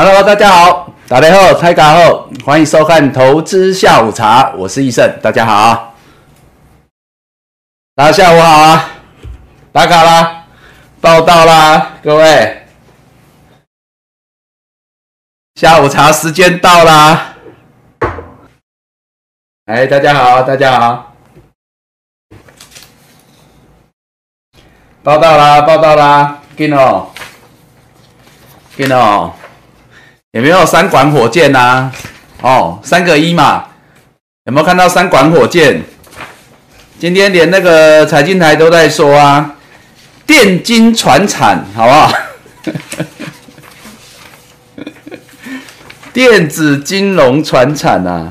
Hello，大家好，大家好，大家好，欢迎收看投资下午茶，我是易胜，大家好，大家下午好啊，打卡啦，报道啦，各位，下午茶时间到啦，哎，大家好，大家好，报道啦，报道啦，进哦，进哦。有没有三管火箭呐？哦，三个一嘛，有没有看到三管火箭？今天连那个财经台都在说啊，电金传产，好不好？电子金融传产啊！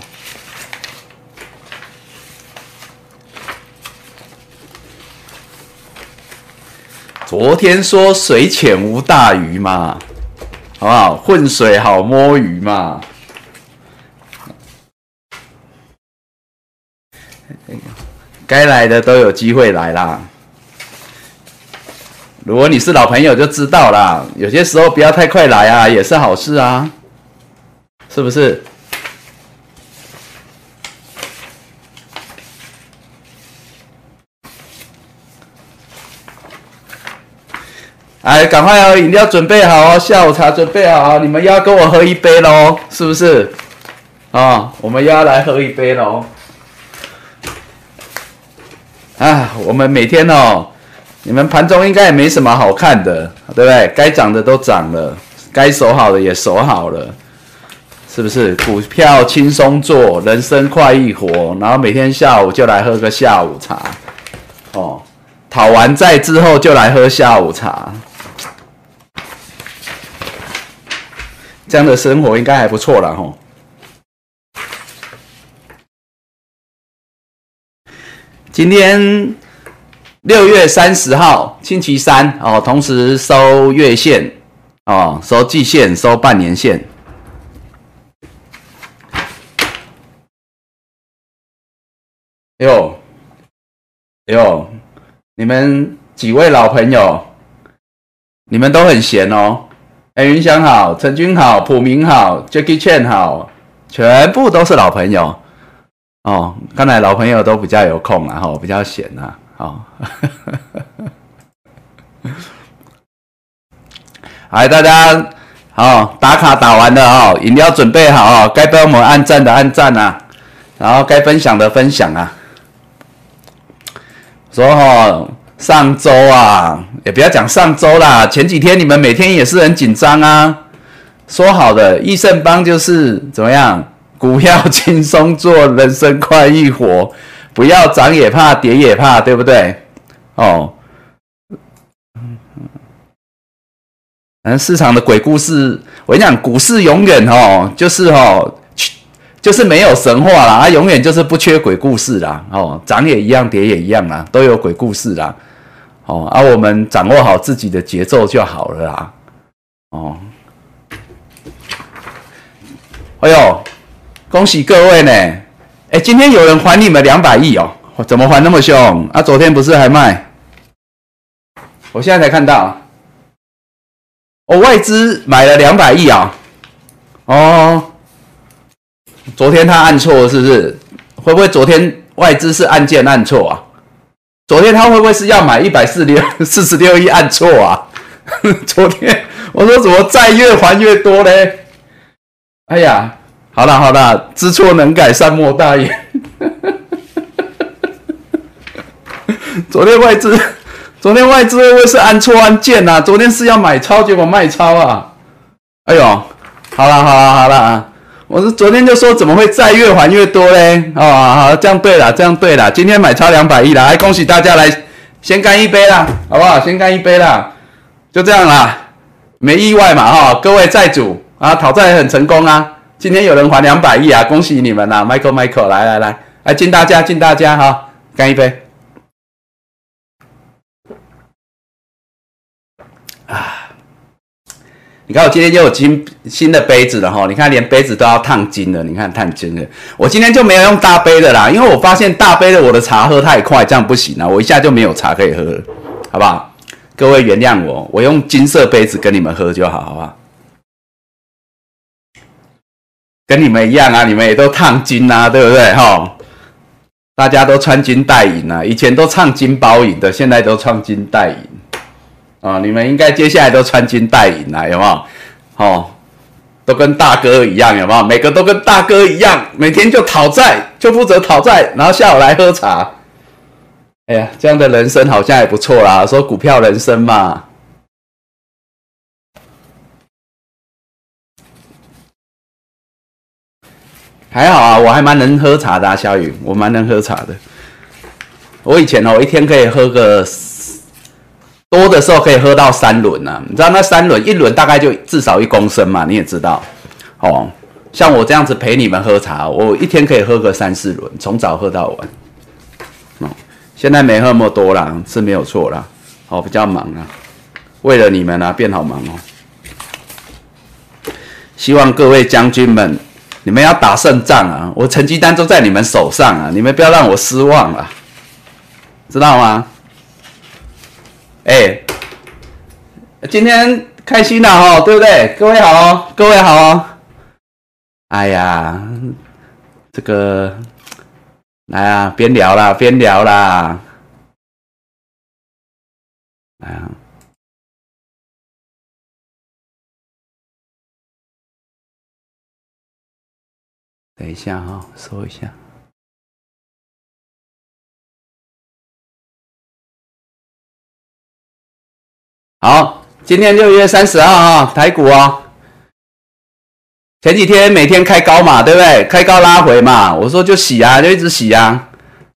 昨天说水浅无大鱼嘛。好不好？混水好摸鱼嘛！该来的都有机会来啦。如果你是老朋友就知道啦，有些时候不要太快来啊，也是好事啊，是不是？哎，赶快哦，饮料准备好哦，下午茶准备好，哦你们要跟我喝一杯喽，是不是？啊，我们要来喝一杯喽。啊，我们每天哦，你们盘中应该也没什么好看的，对不对？该涨的都涨了，该守好的也守好了，是不是？股票轻松做，人生快意活，然后每天下午就来喝个下午茶，哦，讨完债之后就来喝下午茶。这样的生活应该还不错了吼。今天六月三十号，星期三哦，同时收月线哦，收季线，收半年线。哟，哟，你们几位老朋友，你们都很闲哦。哎，云翔好，陈军好，普明好，Jackie Chan 好，全部都是老朋友哦。看来老朋友都比较有空啊，哈，比较闲呐，哦。来，大家好，打卡打完了哦，饮料准备好哦，该帮我们按赞的按赞啊，然后该分享的分享啊。说哈。上周啊，也不要讲上周啦，前几天你们每天也是很紧张啊。说好的益盛邦就是怎么样，股票轻松做，人生快意活，不要涨也怕，跌也怕，对不对？哦，反正市场的鬼故事，我跟你讲，股市永远哦，就是哦，就是没有神话啦，它永远就是不缺鬼故事啦。哦，涨也一样，跌也一样啦，都有鬼故事啦。哦，而我们掌握好自己的节奏就好了啦。哦，哎呦，恭喜各位呢！哎，今天有人还你们两百亿哦，怎么还那么凶？啊，昨天不是还卖？我现在才看到，哦，外资买了两百亿啊！哦，昨天他按错了是不是？会不会昨天外资是按键按错啊？昨天他会不会是要买一百四六四十六亿按错啊？昨天我说怎么债越还越多嘞？哎呀，好了好了，知错能改善莫大焉。昨天外资，昨天外资会不会是按错按键呐？昨天是要买超，结果卖超啊！哎呦，好了好了好了啊！我是昨天就说怎么会债越还越多嘞？哦，好，这样对了，这样对了。今天买超两百亿了，来恭喜大家来先干一杯啦，好不好？先干一杯啦，就这样啦，没意外嘛哈。各位债主啊，讨债很成功啊，今天有人还两百亿啊，恭喜你们啦，Michael Michael，来来来，来敬大家敬大家哈，干一杯。啊。你看我今天又有金新的杯子了哈，你看连杯子都要烫金了，你看烫金了。我今天就没有用大杯的啦，因为我发现大杯的我的茶喝太快，这样不行啊，我一下就没有茶可以喝了，好不好？各位原谅我，我用金色杯子跟你们喝就好，好不好？跟你们一样啊，你们也都烫金啊，对不对？哈，大家都穿金戴银啊，以前都唱金包银的，现在都穿金戴银啊。你们应该接下来都穿金戴银啊，有没有？哦，都跟大哥一样，有没有？每个都跟大哥一样，每天就讨债，就负责讨债，然后下午来喝茶。哎呀，这样的人生好像也不错啦。说股票人生嘛。还好啊，我还蛮能喝茶的啊，小雨，我蛮能喝茶的。我以前哦，一天可以喝个多的时候可以喝到三轮呢。你知道那三轮，一轮大概就至少一公升嘛，你也知道哦。像我这样子陪你们喝茶，我一天可以喝个三四轮，从早喝到晚。哦，现在没喝那么多啦，是没有错啦。哦，比较忙啊，为了你们啊，变好忙哦。希望各位将军们。你们要打胜仗啊！我成绩单都在你们手上啊！你们不要让我失望了，知道吗？哎，今天开心了哈，对不对？各位好，各位好。哎呀，这个来啊，边聊啦，边聊啦。来啊。等一下哈，搜一下。好，今天六月三十号啊，台股哦。前几天每天开高嘛，对不对？开高拉回嘛，我说就洗啊，就一直洗啊。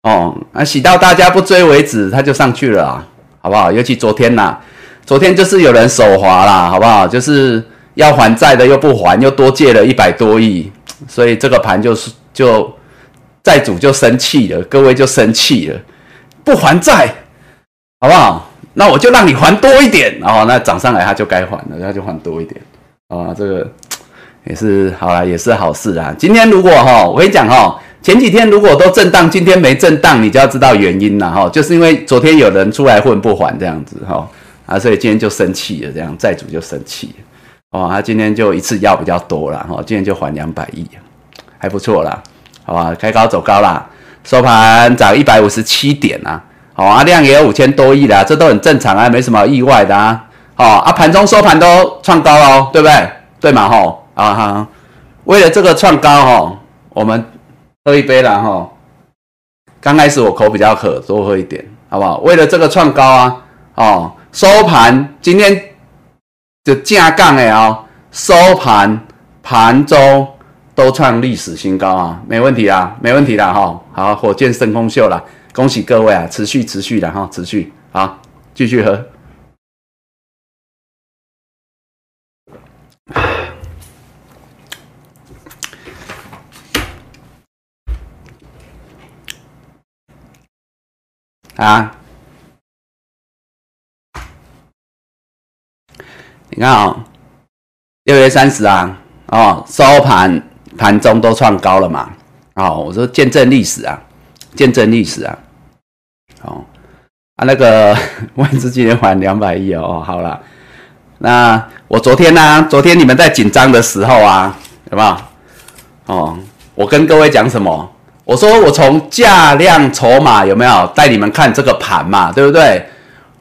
哦，啊，洗到大家不追为止，它就上去了，啊好不好？尤其昨天呐，昨天就是有人手滑啦，好不好？就是要还债的又不还，又多借了一百多亿。所以这个盘就是就债主就生气了，各位就生气了，不还债，好不好？那我就让你还多一点哦。那涨上来他就该还了，他就还多一点啊。这个也是好了，也是好事啊。今天如果哈，我跟你讲哈，前几天如果都震荡，今天没震荡，你就要知道原因了哈。就是因为昨天有人出来混不还这样子哈啊，所以今天就生气了，这样债主就生气。哦，他今天就一次要比较多了，哈，今天就还两百亿，还不错啦，好吧，开高走高啦，收盘涨一百五十七点啊，好啊，量也有五千多亿啦，这都很正常啊，没什么意外的啊，好啊，盘中收盘都创高喽，对不对？对嘛，吼啊哈，为了这个创高哈，我们喝一杯了哈，刚开始我口比较渴，多喝一点，好不好？为了这个创高啊，哦，收盘今天。就架杠的哦，收盘、盘中都创历史新高啊，没问题啊，没问题的哈。好，火箭升空秀了，恭喜各位啊，持续持续的哈，持续好，继续喝。啊。你看啊，六月三十啊，哦，收盘盘中都创高了嘛，哦，我说见证历史啊，见证历史啊，哦，啊那个外资今天还两百亿哦，好了，那我昨天呢，昨天你们在紧张的时候啊，有没有？哦，我跟各位讲什么？我说我从价量筹码有没有带你们看这个盘嘛，对不对？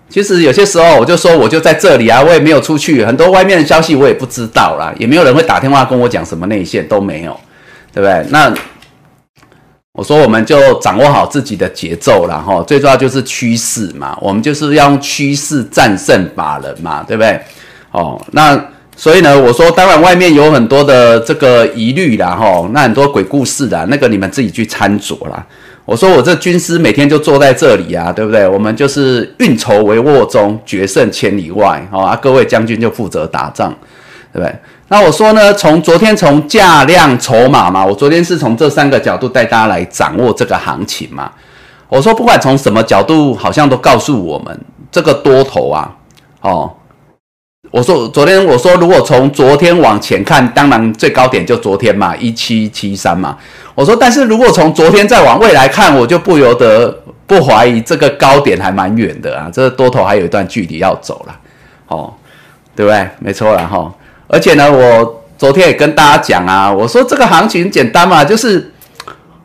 其实有些时候，我就说我就在这里啊，我也没有出去，很多外面的消息我也不知道啦，也没有人会打电话跟我讲什么内线都没有，对不对？那我说我们就掌握好自己的节奏然后，最重要就是趋势嘛，我们就是要用趋势战胜法人嘛，对不对？哦，那所以呢，我说当然外面有很多的这个疑虑啦哈，那很多鬼故事啦，那个你们自己去参酌啦。我说我这军师每天就坐在这里啊，对不对？我们就是运筹帷幄中，决胜千里外。好啊，各位将军就负责打仗，对不对？那我说呢，从昨天从价量筹码嘛，我昨天是从这三个角度带大家来掌握这个行情嘛。我说不管从什么角度，好像都告诉我们这个多头啊，哦。我说昨天我说如果从昨天往前看，当然最高点就昨天嘛，一七七三嘛。我说，但是如果从昨天再往未来看，我就不由得不怀疑这个高点还蛮远的啊，这个多头还有一段距离要走了，哦，对不对？没错了哈。而且呢，我昨天也跟大家讲啊，我说这个行情简单嘛，就是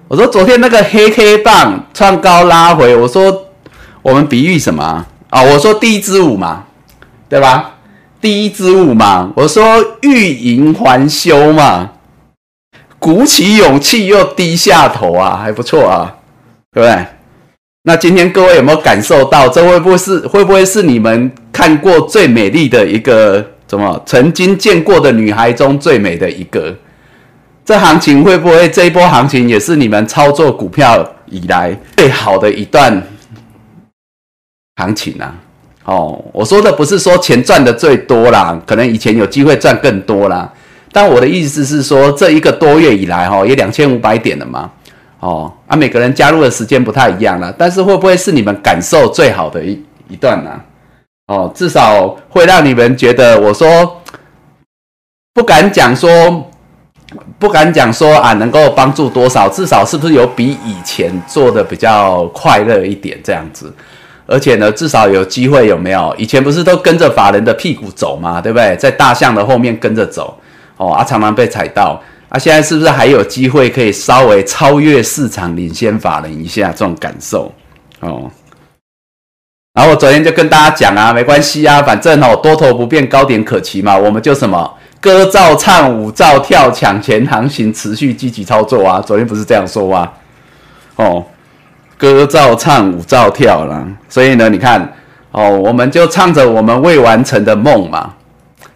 我说昨天那个黑黑棒创高拉回，我说我们比喻什么啊？我说第一支舞嘛，对吧？第一支舞嘛，我说欲迎还休嘛，鼓起勇气又低下头啊，还不错啊，对不对？那今天各位有没有感受到，这会不会是会不会是你们看过最美丽的一个？怎么曾经见过的女孩中最美的一个？这行情会不会这一波行情也是你们操作股票以来最好的一段行情啊？哦，我说的不是说钱赚的最多啦，可能以前有机会赚更多啦。但我的意思是说，这一个多月以来，哈，也两千五百点了嘛。哦，啊，每个人加入的时间不太一样了，但是会不会是你们感受最好的一一段呢？哦，至少会让你们觉得，我说不敢讲说，不敢讲说啊，能够帮助多少？至少是不是有比以前做的比较快乐一点这样子？而且呢，至少有机会有没有？以前不是都跟着法人的屁股走嘛？对不对？在大象的后面跟着走，哦啊，常常被踩到啊，现在是不是还有机会可以稍微超越市场，领先法人一下这种感受？哦。然后我昨天就跟大家讲啊，没关系啊，反正哦多头不变，高点可期嘛，我们就什么歌照唱，舞照跳，抢钱行情持续积极操作啊。昨天不是这样说吗？哦，歌照唱，舞照跳啦。所以呢，你看哦，我们就唱着我们未完成的梦嘛，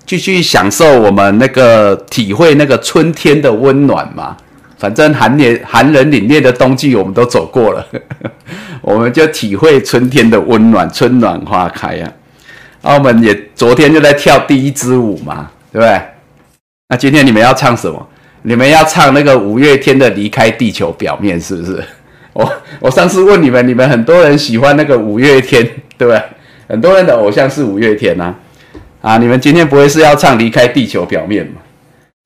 继续享受我们那个体会那个春天的温暖嘛。反正寒年寒冷凛冽的冬季我们都走过了，我们就体会春天的温暖，春暖花开啊！澳门也昨天就在跳第一支舞嘛，对不对？那今天你们要唱什么？你们要唱那个五月天的《离开地球表面》，是不是？我我上次问你们，你们很多人喜欢那个五月天，对不对？很多人的偶像是五月天呐，啊，你们今天不会是要唱《离开地球表面》吗？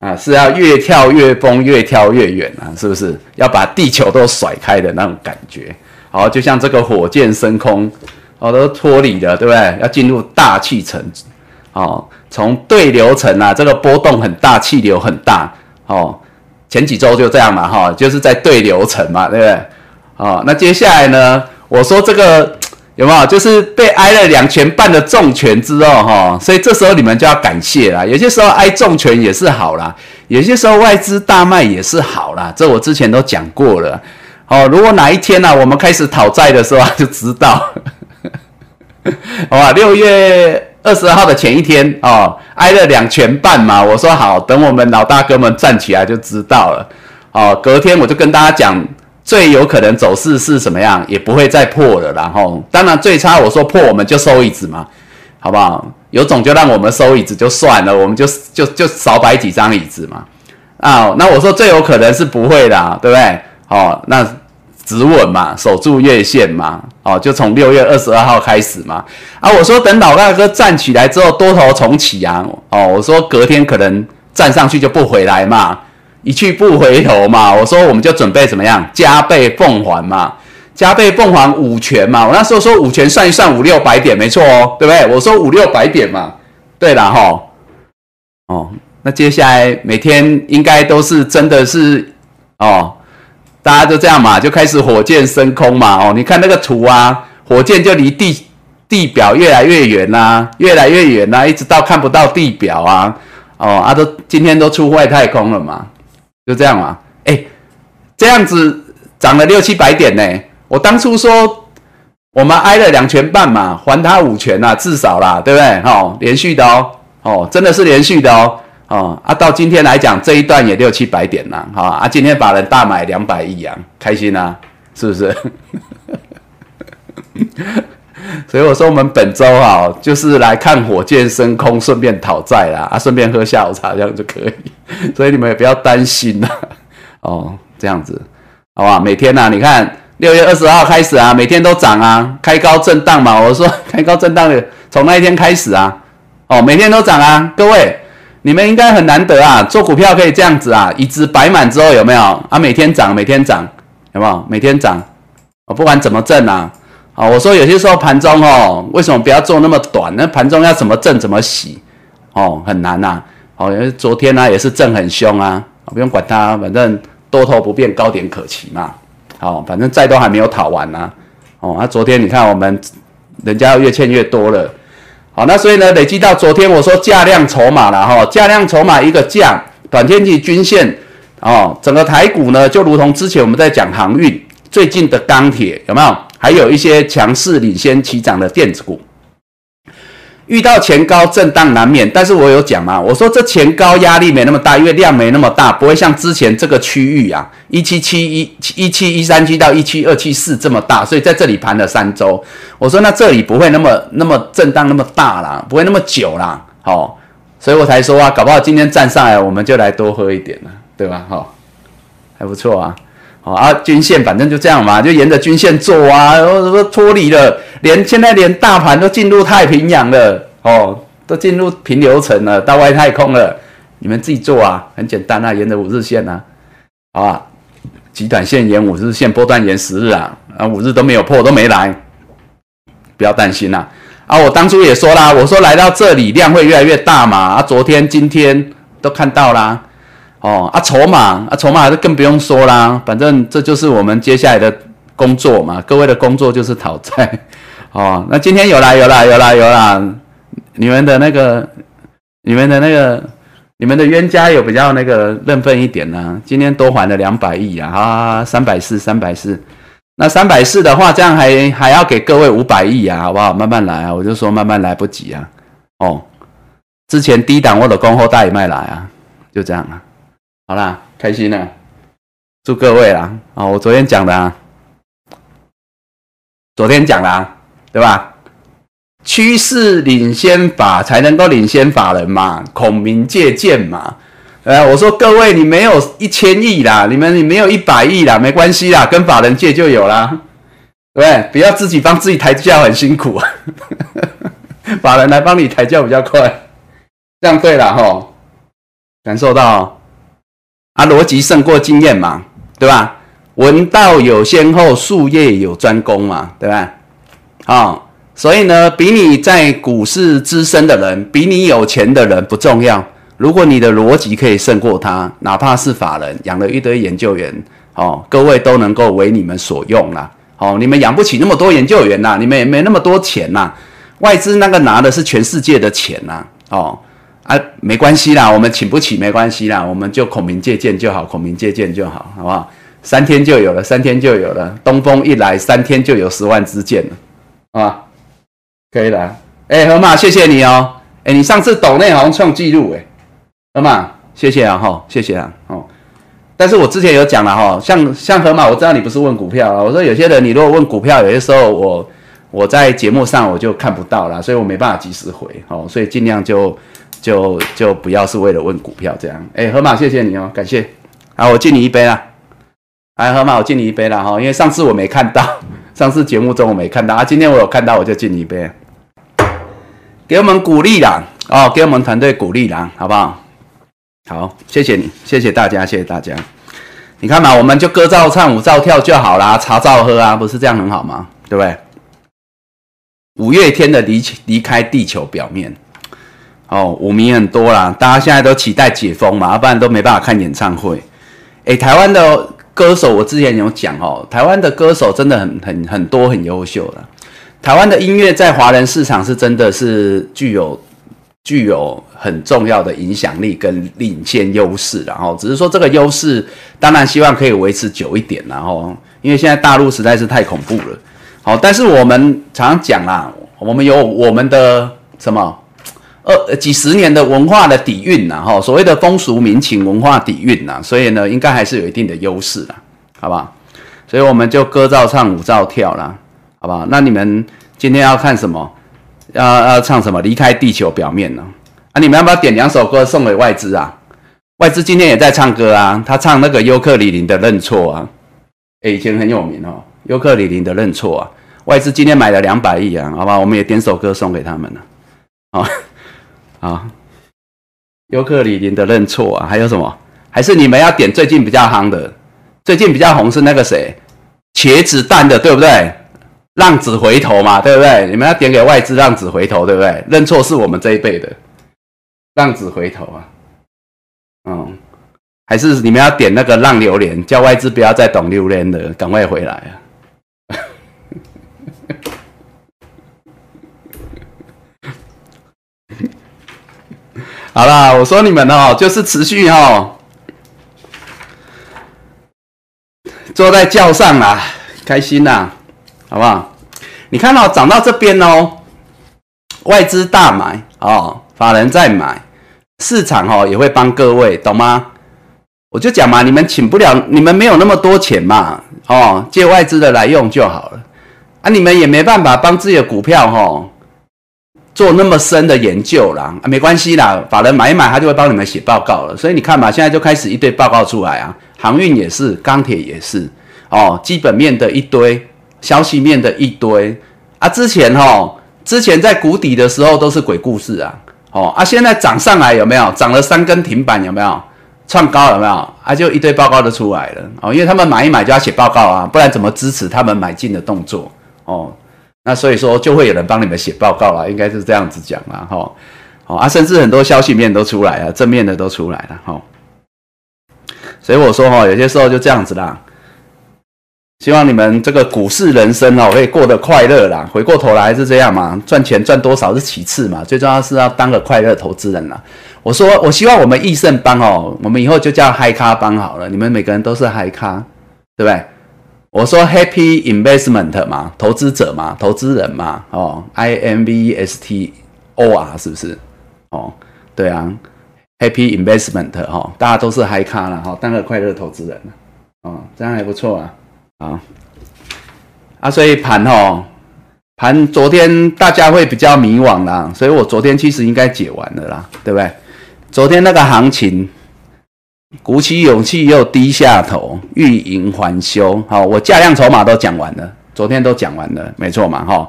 啊，是要越跳越崩，越跳越远啊，是不是？要把地球都甩开的那种感觉。好，就像这个火箭升空，哦，都脱离了，对不对？要进入大气层，哦，从对流层啊，这个波动很大，气流很大，哦，前几周就这样嘛，哈，就是在对流层嘛，对不对？哦，那接下来呢，我说这个。有没有？就是被挨了两拳半的重拳之后，哈，所以这时候你们就要感谢啦。有些时候挨重拳也是好啦，有些时候外资大卖也是好啦。这我之前都讲过了。哦，如果哪一天呢，我们开始讨债的时候，就知道，好吧？六月二十号的前一天，哦，挨了两拳半嘛。我说好，等我们老大哥们站起来就知道了。哦，隔天我就跟大家讲。最有可能走势是什么样，也不会再破了。然后，当然最差我说破，我们就收椅子嘛，好不好？有种就让我们收椅子就算了，我们就就就少摆几张椅子嘛。啊，那我说最有可能是不会的，对不对？哦，那止稳嘛，守住月线嘛。哦，就从六月二十二号开始嘛。啊，我说等老大哥站起来之后，多头重启啊。哦，我说隔天可能站上去就不回来嘛。一去不回头嘛，我说我们就准备怎么样加倍奉还嘛，加倍奉还五权嘛。我那时候说五权算一算五六百点没错哦，对不对？我说五六百点嘛，对了哈。哦，那接下来每天应该都是真的是哦，大家就这样嘛，就开始火箭升空嘛。哦，你看那个图啊，火箭就离地地表越来越远啦，越来越远啦，一直到看不到地表啊。哦，啊都今天都出外太空了嘛。就这样嘛，哎，这样子涨了六七百点呢。我当初说我们挨了两拳半嘛，还他五拳啦，至少啦，对不对？哦，连续的哦，哦，真的是连续的哦，哦啊，到今天来讲这一段也六七百点啦，哈啊，今天把人大买两百亿啊，开心啊，是不是？所以我说我们本周哈，就是来看火箭升空，顺便讨债啦，啊，顺便喝下午茶这样就可以。所以你们也不要担心呐，哦，这样子，好吧？每天呐，你看六月二十号开始啊，每天都涨啊，开高震荡嘛。我说 开高震荡的，从那一天开始啊，哦，每天都涨啊。各位，你们应该很难得啊，做股票可以这样子啊，椅子摆满之后有没有啊？每天涨，每天涨，有没有？每天涨，哦，不管怎么挣啊。啊，我说有些时候盘中哦，为什么不要做那么短？那盘中要怎么挣怎么洗，哦，很难呐。好，因为昨天呢也是震很凶啊，不用管它，反正多头不变，高点可期嘛。好，反正债都还没有讨完呢。哦，那昨天你看我们人家越欠越多了。好，那所以呢，累积到昨天我说价量筹码了哈，价量筹码一个降，短天期均线哦，整个台股呢就如同之前我们在讲航运，最近的钢铁有没有？还有一些强势领先起涨的电子股。遇到前高震荡难免，但是我有讲嘛，我说这前高压力没那么大，因为量没那么大，不会像之前这个区域啊，一七七一一七一三七到一七二七四这么大，所以在这里盘了三周，我说那这里不会那么那么震荡那么大啦，不会那么久啦，好，所以我才说啊，搞不好今天站上来，我们就来多喝一点了，对吧？好，还不错啊。啊，均线反正就这样嘛，就沿着均线做啊，然后脱离了，连现在连大盘都进入太平洋了，哦，都进入平流层了，到外太空了，你们自己做啊，很简单啊，沿着五日线啊，啊，极短线沿五日线，波段沿十日啊，啊五日都没有破，都没来，不要担心啦，啊，我当初也说啦，我说来到这里量会越来越大嘛，啊，昨天今天都看到啦。哦啊，筹码啊，筹码就更不用说啦。反正这就是我们接下来的工作嘛。各位的工作就是讨债。哦，那今天有啦，有啦，有啦，有啦。你们的那个，你们的那个，你们的冤家有比较那个认份一点呢。今天多还了两百亿啊，啊，三百四，三百四。那三百四的话，这样还还要给各位五百亿啊，好不好？慢慢来啊，我就说慢慢来不及啊。哦，之前低档我的恭候大也卖来啊，就这样啊。好啦，开心了，祝各位啦！啊，我昨天讲的，啊，昨天讲啦，对吧？趋势领先法才能够领先法人嘛，孔明借鉴嘛。呃，我说各位，你没有一千亿啦，你们你没有一百亿啦，没关系啦，跟法人借就有啦，对不对？不要自己帮自己抬轿很辛苦，法人来帮你抬轿比较快，这样对了哈，感受到。啊，逻辑胜过经验嘛，对吧？文道有先后，术业有专攻嘛，对吧？啊，所以呢，比你在股市资深的人，比你有钱的人不重要。如果你的逻辑可以胜过他，哪怕是法人养了一堆研究员，哦，各位都能够为你们所用啦。哦，你们养不起那么多研究员呐，你们也没那么多钱呐。外资那个拿的是全世界的钱呐，哦。啊，没关系啦，我们请不起没关系啦，我们就孔明借鉴就好，孔明借鉴就好，好不好？三天就有了，三天就有了，东风一来，三天就有十万支箭了，啊，可以了。哎，河马，谢谢你哦。哎，你上次抖内好像创纪录哎，河马，谢谢啊哈，谢谢啊哦。但是我之前有讲了哈，像像河马，我知道你不是问股票啊，我说有些人你如果问股票，有些时候我我在节目上我就看不到了，所以我没办法及时回，哦，所以尽量就。就就不要是为了问股票这样，哎，河马，谢谢你哦，感谢，好，我敬你一杯啦，哎，河马，我敬你一杯啦哈，因为上次我没看到，上次节目中我没看到啊，今天我有看到，我就敬你一杯，给我们鼓励啦，哦，给我们团队鼓励啦，好不好？好，谢谢你，谢谢大家，谢谢大家，你看嘛，我们就歌照唱，舞照跳就好啦，茶照喝啊，不是这样很好吗？对不对？五月天的离离开地球表面。哦，舞迷很多啦，大家现在都期待解封嘛，不然都没办法看演唱会。诶，台湾的歌手，我之前有讲哦，台湾的歌手真的很很很多，很优秀的。台湾的音乐在华人市场是真的是具有具有很重要的影响力跟领先优势，然后只是说这个优势当然希望可以维持久一点，然后因为现在大陆实在是太恐怖了。好，但是我们常常讲啦，我们有我们的什么？二几十年的文化的底蕴呐，哈，所谓的风俗民情文化底蕴呐，所以呢，应该还是有一定的优势的，好不好？所以我们就歌照唱，舞照跳啦，好不好？那你们今天要看什么？要要唱什么？离开地球表面呢？啊，你们要不要点两首歌送给外资啊？外资今天也在唱歌啊，他唱那个尤克里里的认错啊，哎，以前很有名哦，尤克里里的认错啊，外资今天买了两百亿啊，好吧，我们也点首歌送给他们了，好。啊，尤克里林的认错啊，还有什么？还是你们要点最近比较夯的？最近比较红是那个谁？茄子蛋的，对不对？浪子回头嘛，对不对？你们要点给外资浪子回头，对不对？认错是我们这一辈的浪子回头啊，嗯，还是你们要点那个浪榴莲，叫外资不要再懂榴莲的，赶快回来啊！好啦，我说你们哦，就是持续哦，坐在轿上啦，开心呐，好不好？你看到涨到这边哦，外资大买哦，法人在买，市场哦也会帮各位，懂吗？我就讲嘛，你们请不了，你们没有那么多钱嘛，哦，借外资的来用就好了，啊，你们也没办法帮自己的股票哦。做那么深的研究啦，啊，没关系啦，法人买一买，他就会帮你们写报告了。所以你看嘛，现在就开始一堆报告出来啊，航运也是，钢铁也是，哦，基本面的一堆，消息面的一堆啊。之前哈，之前在谷底的时候都是鬼故事啊，哦啊，现在涨上来有没有？涨了三根停板有没有？创高有没有？啊，就一堆报告都出来了哦，因为他们买一买就要写报告啊，不然怎么支持他们买进的动作哦？那所以说就会有人帮你们写报告了，应该是这样子讲啦，哈，好啊，甚至很多消息面都出来了，正面的都出来了，哈。所以我说哈，有些时候就这样子啦。希望你们这个股市人生哦，可以过得快乐啦。回过头来是这样嘛，赚钱赚多少是其次嘛，最重要是要当个快乐投资人啦。我说我希望我们益盛帮哦，我们以后就叫嗨咖帮好了，你们每个人都是嗨咖，对不对？我说 Happy Investment 嘛，投资者嘛，投资人嘛，哦，I M V S T O R 是不是？哦，对啊，Happy Investment 哈，大家都是嗨咖了哈，当个快乐投资人哦，这样还不错啊，啊，啊，所以盘哈，盘昨天大家会比较迷惘啦，所以我昨天其实应该解完了啦，对不对？昨天那个行情。鼓起勇气又低下头，欲迎还休。好，我价量筹码都讲完了，昨天都讲完了，没错嘛，哈。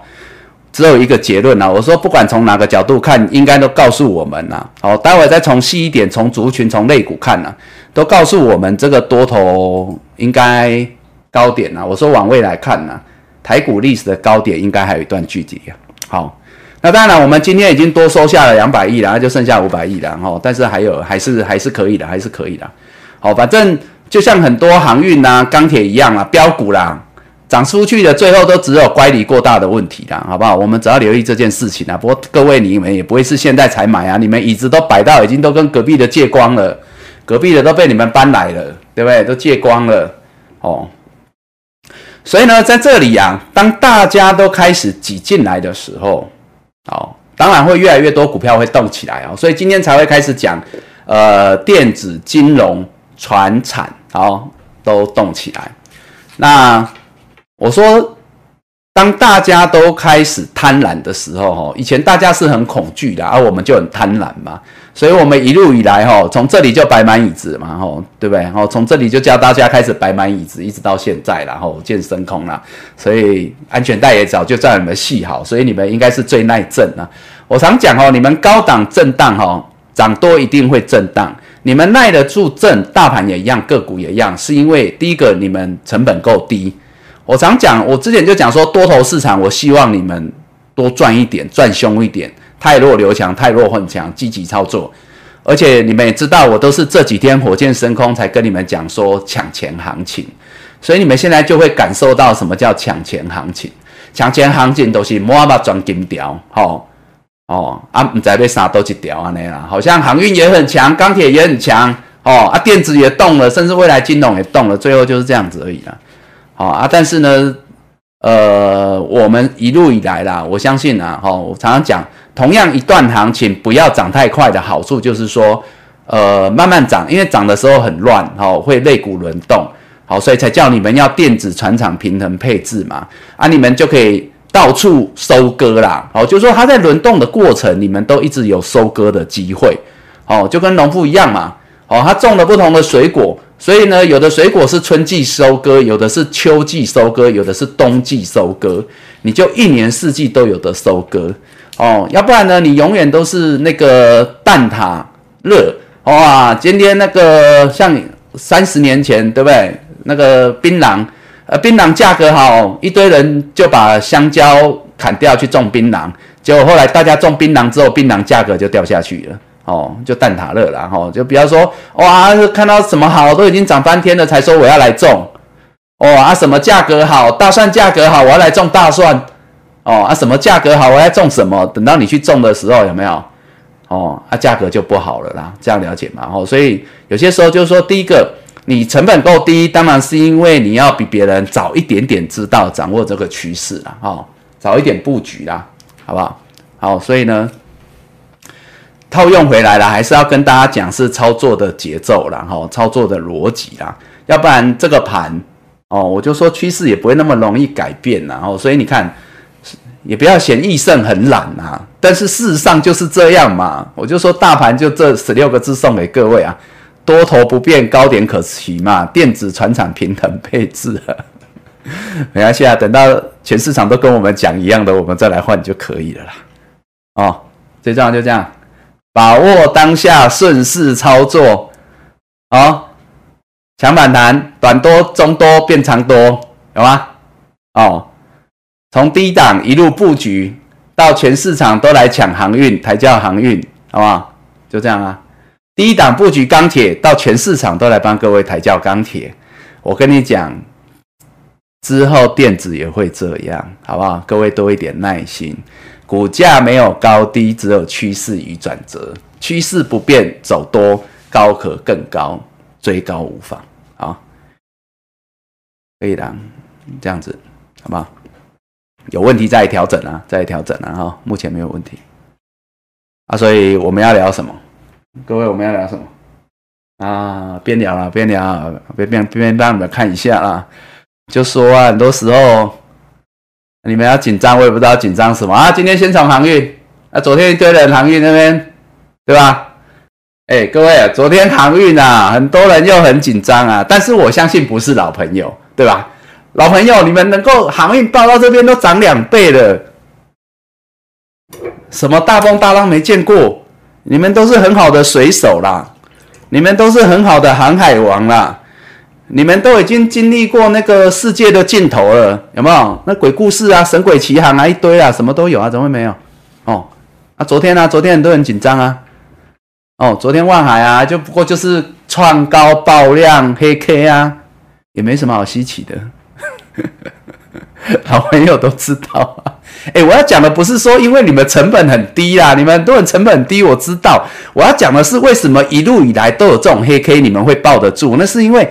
只有一个结论啦，我说不管从哪个角度看，应该都告诉我们啦。好，待会再从细一点，从族群、从类股看呢，都告诉我们这个多头应该高点啦。我说往未来看呢，台股历史的高点应该还有一段距离啊。好。那当然，我们今天已经多收下了两百亿了，那就剩下五百亿了哈。但是还有，还是还是可以的，还是可以的。好，反正就像很多航运呐、钢铁一样啊，标股啦，涨出去的最后都只有乖离过大的问题啦，好不好？我们只要留意这件事情啊。不过各位你们也不会是现在才买啊，你们椅子都摆到已经都跟隔壁的借光了，隔壁的都被你们搬来了，对不对？都借光了哦。所以呢，在这里啊，当大家都开始挤进来的时候，好，当然会越来越多股票会动起来哦，所以今天才会开始讲，呃，电子、金融、船产，哦，都动起来。那我说。当大家都开始贪婪的时候，哦，以前大家是很恐惧的，而我们就很贪婪嘛，所以我们一路以来，哈，从这里就摆满椅子嘛，哈，对不对？哈，从这里就教大家开始摆满椅子，一直到现在，然后见升空了，所以安全带也早就在你们系好，所以你们应该是最耐震啊。我常讲哦，你们高档震荡，哈，涨多一定会震荡，你们耐得住震，大盘也一样，个股也一样，是因为第一个你们成本够低。我常讲，我之前就讲说，多头市场，我希望你们多赚一点，赚凶一点，太弱留强，太弱混强，积极操作。而且你们也知道，我都是这几天火箭升空才跟你们讲说抢钱行情，所以你们现在就会感受到什么叫抢钱行情。抢钱行情都是摸把转金条，吼哦啊，唔知被啥都一条安尼啦。好像航运也很强，钢铁也很强，哦啊，电子也动了，甚至未来金融也动了，最后就是这样子而已啦。好啊，但是呢，呃，我们一路以来啦，我相信啊，哈，我常常讲，同样一段行情不要涨太快的好处就是说，呃，慢慢涨，因为涨的时候很乱，哦，会肋骨轮动，好，所以才叫你们要电子船厂平衡配置嘛，啊，你们就可以到处收割啦，好，就是说它在轮动的过程，你们都一直有收割的机会，哦，就跟农夫一样嘛，哦，他种了不同的水果。所以呢，有的水果是春季收割，有的是秋季收割，有的是冬季收割，你就一年四季都有的收割哦。要不然呢，你永远都是那个蛋挞热哇。今天那个像三十年前，对不对？那个槟榔，呃，槟榔价格好，一堆人就把香蕉砍掉去种槟榔，结果后来大家种槟榔之后，槟榔价格就掉下去了。哦，就蛋挞乐啦，吼，就不要说哇，看到什么好都已经涨翻天了，才说我要来种，哦啊，什么价格好，大蒜价格好，我要来种大蒜，哦啊，什么价格好，我要种什么，等到你去种的时候有没有？哦啊，价格就不好了啦，这样了解嘛？哦，所以有些时候就是说，第一个，你成本够低，当然是因为你要比别人早一点点知道掌握这个趋势啦，哦，早一点布局啦，好不好？好，所以呢。套用回来了，还是要跟大家讲是操作的节奏啦，哈，操作的逻辑啦，要不然这个盘哦，我就说趋势也不会那么容易改变然后所以你看，也不要嫌易胜很懒啊，但是事实上就是这样嘛，我就说大盘就这十六个字送给各位啊，多头不变，高点可期嘛，电子船厂平衡配置，没关系啊，等到全市场都跟我们讲一样的，我们再来换就可以了啦，哦，最重要就这样。把握当下，顺势操作，好，强反弹，短多、中多变长多，有吗？哦，从低档一路布局到全市场都来抢航运，抬轿航运，好不好？就这样啊。低档布局钢铁，到全市场都来帮各位抬轿钢铁。我跟你讲，之后电子也会这样，好不好？各位多一点耐心。股价没有高低，只有趋势与转折。趋势不变，走多高可更高，追高无妨。好，可以的，这样子，好不好？有问题再调整啊，再调整啊。哈，目前没有问题。啊，所以我们要聊什么？各位，我们要聊什么？啊，边聊了边聊，边边边让你们看一下啊。就说啊，很多时候。你们要紧张，我也不知道紧张什么啊！今天先从航运，啊，昨天一堆人航运那边，对吧？哎，各位，昨天航运啊，很多人又很紧张啊，但是我相信不是老朋友，对吧？老朋友，你们能够航运报到这边都涨两倍了，什么大风大浪没见过？你们都是很好的水手啦，你们都是很好的航海王啦。你们都已经经历过那个世界的尽头了，有没有？那鬼故事啊，神鬼奇航啊，一堆啊，什么都有啊，怎么会没有？哦，啊，昨天呢？昨天很多人紧张啊。哦，昨天万海啊，就不过就是创高爆量黑 K 啊，也没什么好稀奇的。老朋友都知道啊。哎，我要讲的不是说因为你们成本很低啦，你们很多人成本低，我知道。我要讲的是为什么一路以来都有这种黑 K，你们会抱得住？那是因为。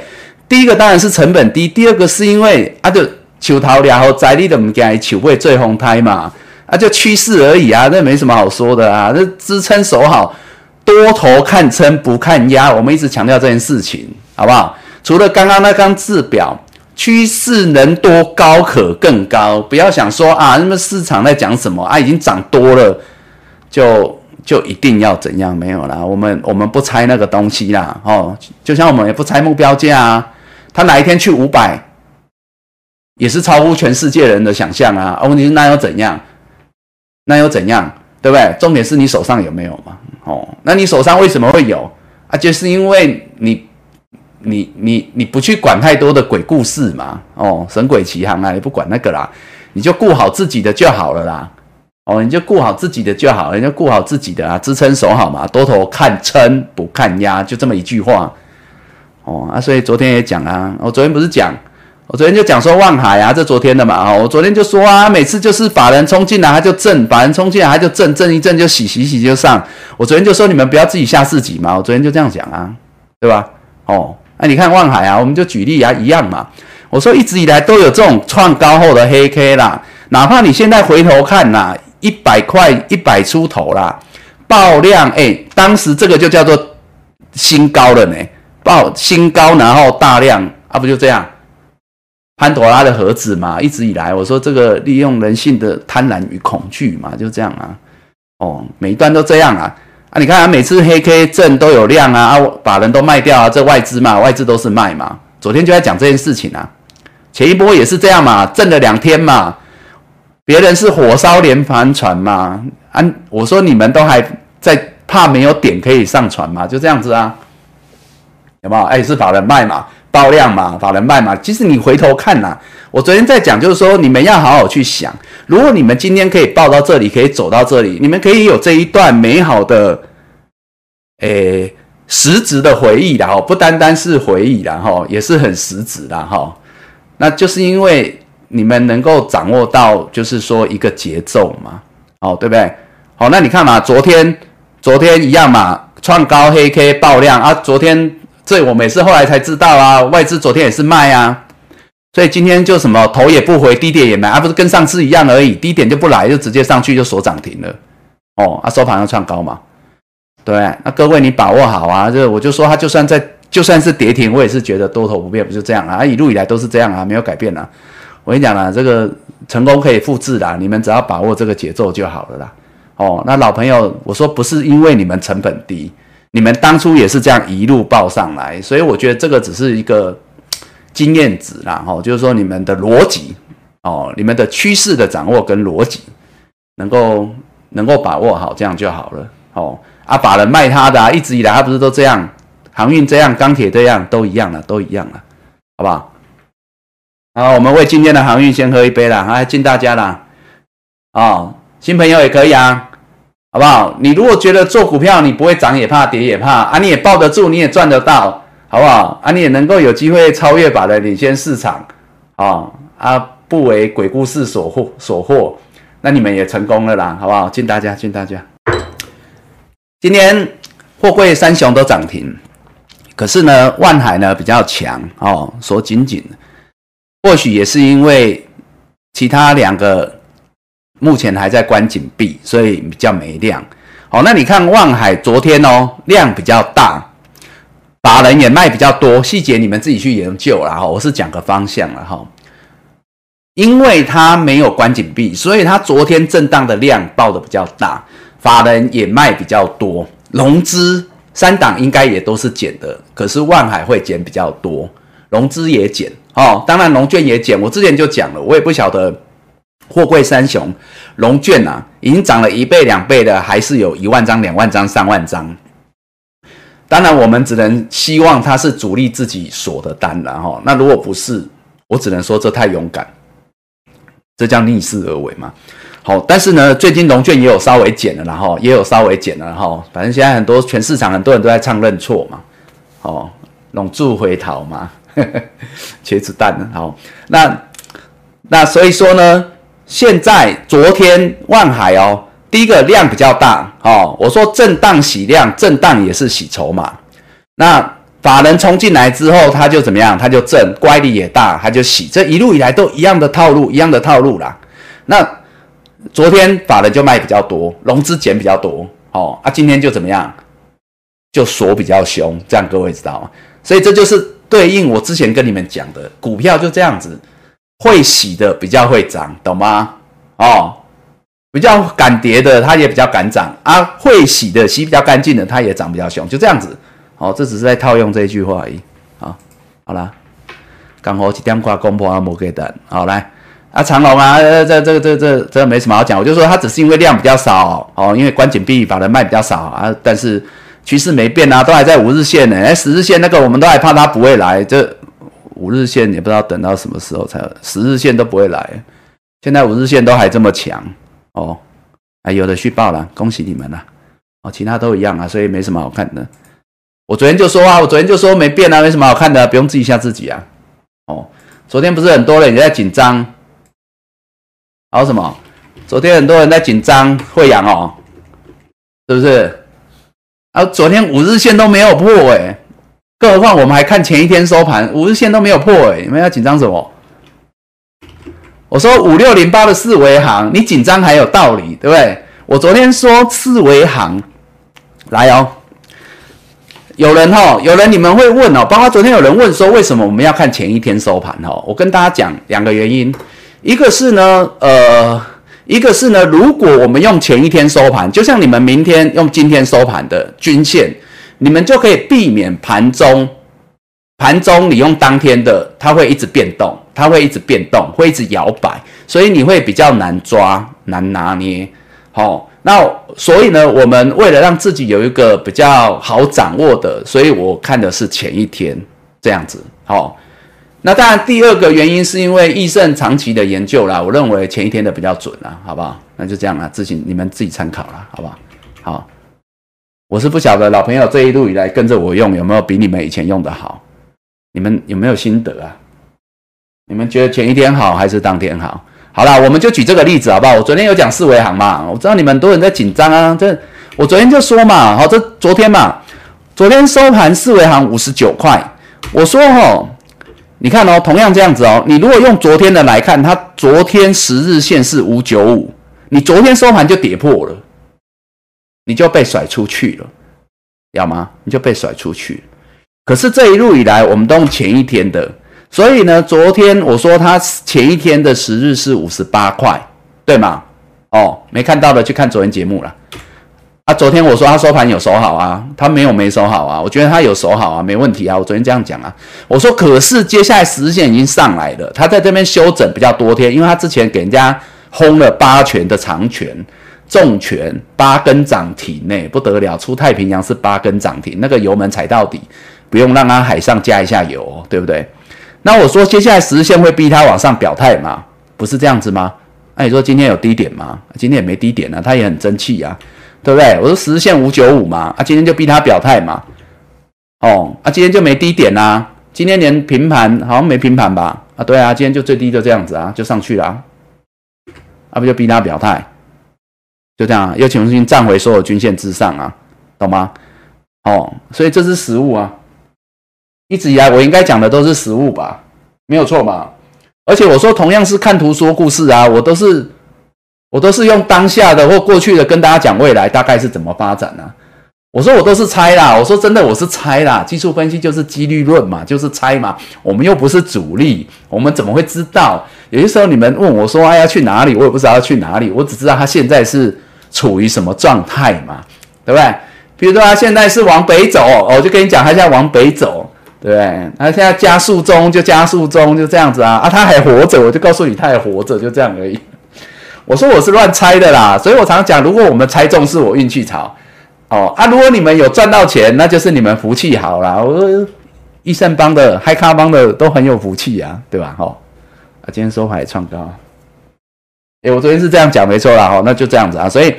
第一个当然是成本低，第二个是因为啊，就求桃然后摘利的物件，求会最红胎嘛，啊，就趋势而已啊，那没什么好说的啊，那支撑守好，多头看撑不看压，我们一直强调这件事情，好不好？除了刚刚那张字表，趋势能多高可更高，不要想说啊，那么市场在讲什么啊，已经涨多了，就就一定要怎样？没有啦，我们我们不猜那个东西啦，哦，就像我们也不猜目标价啊。他哪一天去五百，也是超乎全世界人的想象啊！问题是那又怎样？那又怎样？对不对？重点是你手上有没有嘛？哦，那你手上为什么会有啊？就是因为你、你、你、你不去管太多的鬼故事嘛？哦，神鬼奇行啊，你不管那个啦，你就顾好自己的就好了啦。哦，你就顾好自己的就好，你就顾好自己的啊，支撑守好嘛，多头看撑不看压，就这么一句话。哦啊，所以昨天也讲啊，我昨天不是讲，我昨天就讲说望海啊，这昨天的嘛，哦，我昨天就说啊，每次就是法人冲进来他就震，法人冲进来他就震，震一震就洗洗洗就上。我昨天就说你们不要自己吓自己嘛，我昨天就这样讲啊，对吧？哦，那你看望海啊，我们就举例啊，一样嘛。我说一直以来都有这种创高后的黑 K 啦，哪怕你现在回头看呐，一百块一百出头啦，爆量哎，当时这个就叫做新高了呢。爆新高，然后大量啊，不就这样？潘多拉的盒子嘛，一直以来我说这个利用人性的贪婪与恐惧嘛，就这样啊。哦，每一段都这样啊啊！你看啊，每次黑 K 正都有量啊啊，把人都卖掉啊，这外资嘛，外资都是卖嘛。昨天就在讲这件事情啊，前一波也是这样嘛，震了两天嘛，别人是火烧连环船嘛，啊，我说你们都还在怕没有点可以上船嘛，就这样子啊。有没有？哎，是法人卖嘛，爆量嘛，法人卖嘛。其实你回头看呐，我昨天在讲，就是说你们要好好去想，如果你们今天可以报到这里，可以走到这里，你们可以有这一段美好的诶实质的回忆啦，哈，不单单是回忆啦，哈，也是很实质的哈。那就是因为你们能够掌握到，就是说一个节奏嘛，哦，对不对？好，那你看嘛，昨天昨天一样嘛，创高黑 K 爆量啊，昨天这我们也是后来才知道啊，外资昨天也是卖啊，所以今天就什么头也不回，低点也买，而不是跟上次一样而已，低点就不来，就直接上去就锁涨停了，哦，啊收盘要创高嘛，对，那各位你把握好啊，这我就说它就算在就算是跌停，我也是觉得多头不变，不就这样啊，一路以来都是这样啊，没有改变啊。我跟你讲啦，这个成功可以复制啦，你们只要把握这个节奏就好了啦。哦，那老朋友，我说不是因为你们成本低，你们当初也是这样一路报上来，所以我觉得这个只是一个经验值啦。哦，就是说你们的逻辑，哦，你们的趋势的掌握跟逻辑，能够能够把握好，这样就好了。哦，啊，把人卖他的，一直以来他不是都这样，航运这样，钢铁这样，都一样了，都一样了，好不好？好，我们为今天的航运先喝一杯啦，来敬大家啦！啊，新朋友也可以啊，好不好？你如果觉得做股票你不会涨也怕跌也怕啊，你也抱得住，你也赚得到，好不好？啊，你也能够有机会超越法的领先市场，啊啊，不为鬼故事所惑所惑，那你们也成功了啦，好不好？敬大家，敬大家！今天货柜三雄都涨停，可是呢，万海呢比较强哦，锁紧紧。或许也是因为其他两个目前还在关紧闭，所以比较没量。好，那你看望海昨天哦量比较大，法人也卖比较多，细节你们自己去研究了哈。我是讲个方向了哈，因为它没有关紧闭，所以它昨天震荡的量爆的比较大，法人也卖比较多，融资三档应该也都是减的，可是万海会减比较多，融资也减。哦，当然龙卷也减，我之前就讲了，我也不晓得货柜三雄龙卷呐，已经涨了一倍两倍的，还是有一万张、两万张、三万张。当然，我们只能希望它是主力自己锁的单了哈。那如果不是，我只能说这太勇敢，这叫逆势而为嘛。好，但是呢，最近龙卷也有稍微减了，然后也有稍微减了哈。反正现在很多全市场很多人都在唱认错嘛，哦，龙柱回逃嘛。茄子蛋？好，那那所以说呢，现在昨天万海哦，第一个量比较大哦，我说震荡洗量，震荡也是洗筹码。那法人冲进来之后，他就怎么样？他就震，乖离也大，他就洗。这一路以来都一样的套路，一样的套路啦。那昨天法人就卖比较多，融资减比较多，哦啊，今天就怎么样？就锁比较凶，这样各位知道吗？所以这就是。对应我之前跟你们讲的股票就这样子，会洗的比较会涨，懂吗？哦，比较敢跌的它也比较敢涨啊，会洗的洗比较干净的它也涨比较凶，就这样子。哦，这只是在套用这一句话而已。好，好了，刚好几点挂公布啊，摩给单。好来啊，长龙啊，这这这这这这没什么好讲，我就说它只是因为量比较少哦，因为关紧闭把人卖比较少啊，但是。趋势没变啊，都还在五日线呢。哎，十日线那个我们都还怕它不会来，这五日线也不知道等到什么时候才十日线都不会来。现在五日线都还这么强哦，哎，有的续报了，恭喜你们了哦。其他都一样啊，所以没什么好看的。我昨天就说啊，我昨天就说没变啊，没什么好看的，不用自己吓自己啊。哦，昨天不是很多人也在紧张，还有什么？昨天很多人在紧张惠阳哦，是不是？啊，昨天五日线都没有破哎，更何况我们还看前一天收盘，五日线都没有破哎，你们要紧张什么？我说五六零八的四维行，你紧张还有道理，对不对？我昨天说四维行来哦，有人哈，有人你们会问哦，包括昨天有人问说为什么我们要看前一天收盘哈？我跟大家讲两个原因，一个是呢，呃。一个是呢，如果我们用前一天收盘，就像你们明天用今天收盘的均线，你们就可以避免盘中盘中你用当天的，它会一直变动，它会一直变动，会一直摇摆，所以你会比较难抓、难拿捏。好，那所以呢，我们为了让自己有一个比较好掌握的，所以我看的是前一天这样子。好。那当然，第二个原因是因为益盛长期的研究啦，我认为前一天的比较准啦，好不好？那就这样啦，自行你们自己参考啦，好不好？好，我是不晓得老朋友这一路以来跟着我用有没有比你们以前用的好？你们有没有心得啊？你们觉得前一天好还是当天好？好了，我们就举这个例子好不好？我昨天有讲四维行嘛，我知道你们都很在紧张啊。这我昨天就说嘛，好，这昨天嘛，昨天收盘四维行五十九块，我说哈，你看哦，同样这样子哦，你如果用昨天的来看，它昨天十日线是五九五，你昨天收盘就跌破了，你就被甩出去了，要吗？你就被甩出去。可是这一路以来，我们都用前一天的。所以呢，昨天我说它前一天的十日是五十八块，对吗？哦，没看到的去看昨天节目了。啊，昨天我说它收盘有守好啊，它没有没守好啊，我觉得它有守好啊，没问题啊。我昨天这样讲啊，我说可是接下来十日线已经上来了，它在这边休整比较多天，因为它之前给人家轰了八拳的长拳重拳八根涨停内不得了，出太平洋是八根涨停，那个油门踩到底，不用让它海上加一下油，对不对？那我说接下来十日线会逼它往上表态吗？不是这样子吗？那你说今天有低点吗？今天也没低点啊，它也很争气啊，对不对？我说十日线五九五嘛，啊，今天就逼它表态嘛。哦，啊，今天就没低点啊，今天连平盘好像没平盘吧？啊，对啊，今天就最低就这样子啊，就上去了，啊，不就逼它表态？就这样，又重新站回所有均线之上啊，懂吗？哦，所以这是实物啊。一直以来，我应该讲的都是实物吧，没有错吧？而且我说同样是看图说故事啊，我都是我都是用当下的或过去的跟大家讲未来大概是怎么发展呢？我说我都是猜啦，我说真的我是猜啦，技术分析就是几率论嘛，就是猜嘛。我们又不是主力，我们怎么会知道？有些时候你们问我说哎要去哪里，我也不知道要去哪里，我只知道他现在是处于什么状态嘛，对不对？比如说他现在是往北走，我就跟你讲他现在往北走。对，他现在加速中就加速中就这样子啊啊，他还活着，我就告诉你他还活着，就这样而已。我说我是乱猜的啦，所以我常常讲，如果我们猜中是我运气好哦啊，如果你们有赚到钱，那就是你们福气好啦。我说益盛帮的、嗨咖帮的都很有福气啊，对吧？哈啊，今天收盘创高，哎，我昨天是这样讲没错啦，哈，那就这样子啊。所以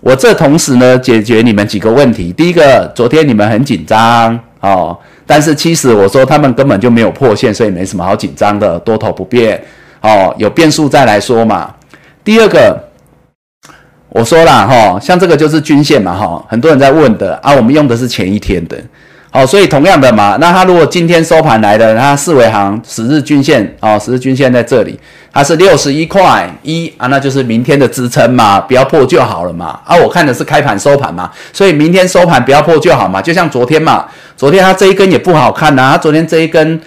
我这同时呢，解决你们几个问题。第一个，昨天你们很紧张哦。但是其实我说他们根本就没有破线，所以没什么好紧张的，多头不变哦，有变数再来说嘛。第二个，我说了哈，像这个就是均线嘛哈，很多人在问的啊，我们用的是前一天的。好，所以同样的嘛，那它如果今天收盘来的，它四维行十日均线哦，十日均线在这里，它是六十一块一啊，那就是明天的支撑嘛，不要破就好了嘛。啊，我看的是开盘收盘嘛，所以明天收盘不要破就好嘛。就像昨天嘛，昨天它这一根也不好看呐，它昨天这一根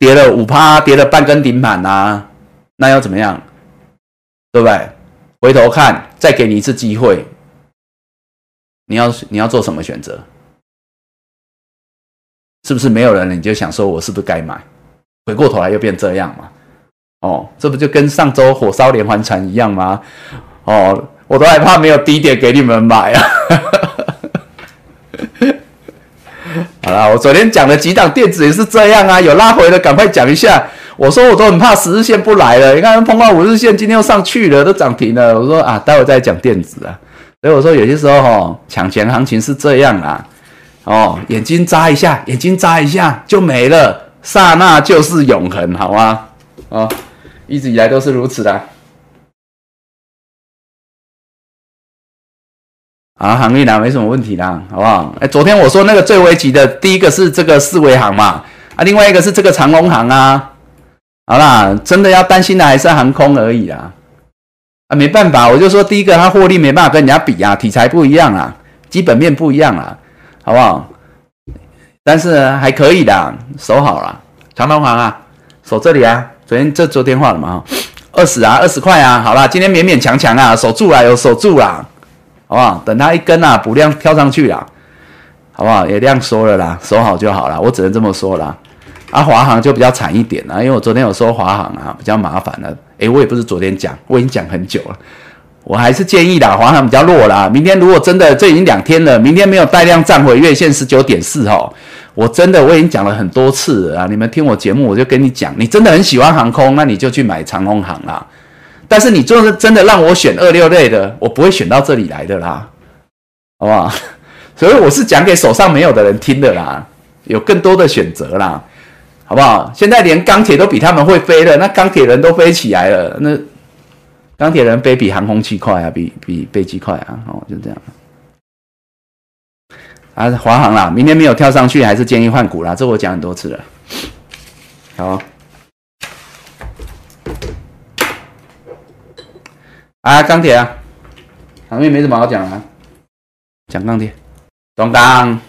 跌了五趴，跌了半根顶板呐，那要怎么样？对不对？回头看，再给你一次机会，你要你要做什么选择？是不是没有人了？你就想说，我是不是该买？回过头来又变这样嘛？哦，这不就跟上周火烧连环船一样吗？哦，我都害怕没有低点给你们买啊！好了，我昨天讲的几档电子也是这样啊，有拉回的赶快讲一下。我说我都很怕十日线不来了，你看碰到五日线，今天又上去了，都涨停了。我说啊，待会再讲电子啊。所以我说有些时候哈，抢钱行情是这样啊。哦，眼睛眨一下，眼睛眨一下就没了，刹那就是永恒，好吗？哦，一直以来都是如此的。啊，航运呢没什么问题啦，好不好？哎，昨天我说那个最危急的，第一个是这个四维行嘛，啊，另外一个是这个长龙行啊。好啦，真的要担心的还是航空而已啦。啊，没办法，我就说第一个它获利没办法跟人家比啊，题材不一样啊，基本面不一样啊。好不好？但是还可以的，守好了。长隆行啊，守这里啊。昨天这昨天画了嘛？二十啊，二十块啊。好了，今天勉勉强强啊，守住了，有守住了，好不好？等它一根啊，补量跳上去了，好不好？也这样说了啦，守好就好了。我只能这么说啦。啊，华航就比较惨一点了，因为我昨天有说华航啊，比较麻烦了。诶，我也不是昨天讲，我已经讲很久了。我还是建议的，华航比较弱啦。明天如果真的这已经两天了，明天没有带量站回月线十九点四哈，我真的我已经讲了很多次了啊！你们听我节目，我就跟你讲，你真的很喜欢航空，那你就去买长空航啦。但是你就是真的让我选二六类的，我不会选到这里来的啦，好不好？所以我是讲给手上没有的人听的啦，有更多的选择啦，好不好？现在连钢铁都比他们会飞了，那钢铁人都飞起来了，那钢铁人飞比航空器快啊，比比飞机快啊，哦，就这样。啊，华航啦，明天没有跳上去，还是建议换股啦，这我讲很多次了。好，啊，钢铁啊，行业没什么好讲啊，讲钢铁，中钢，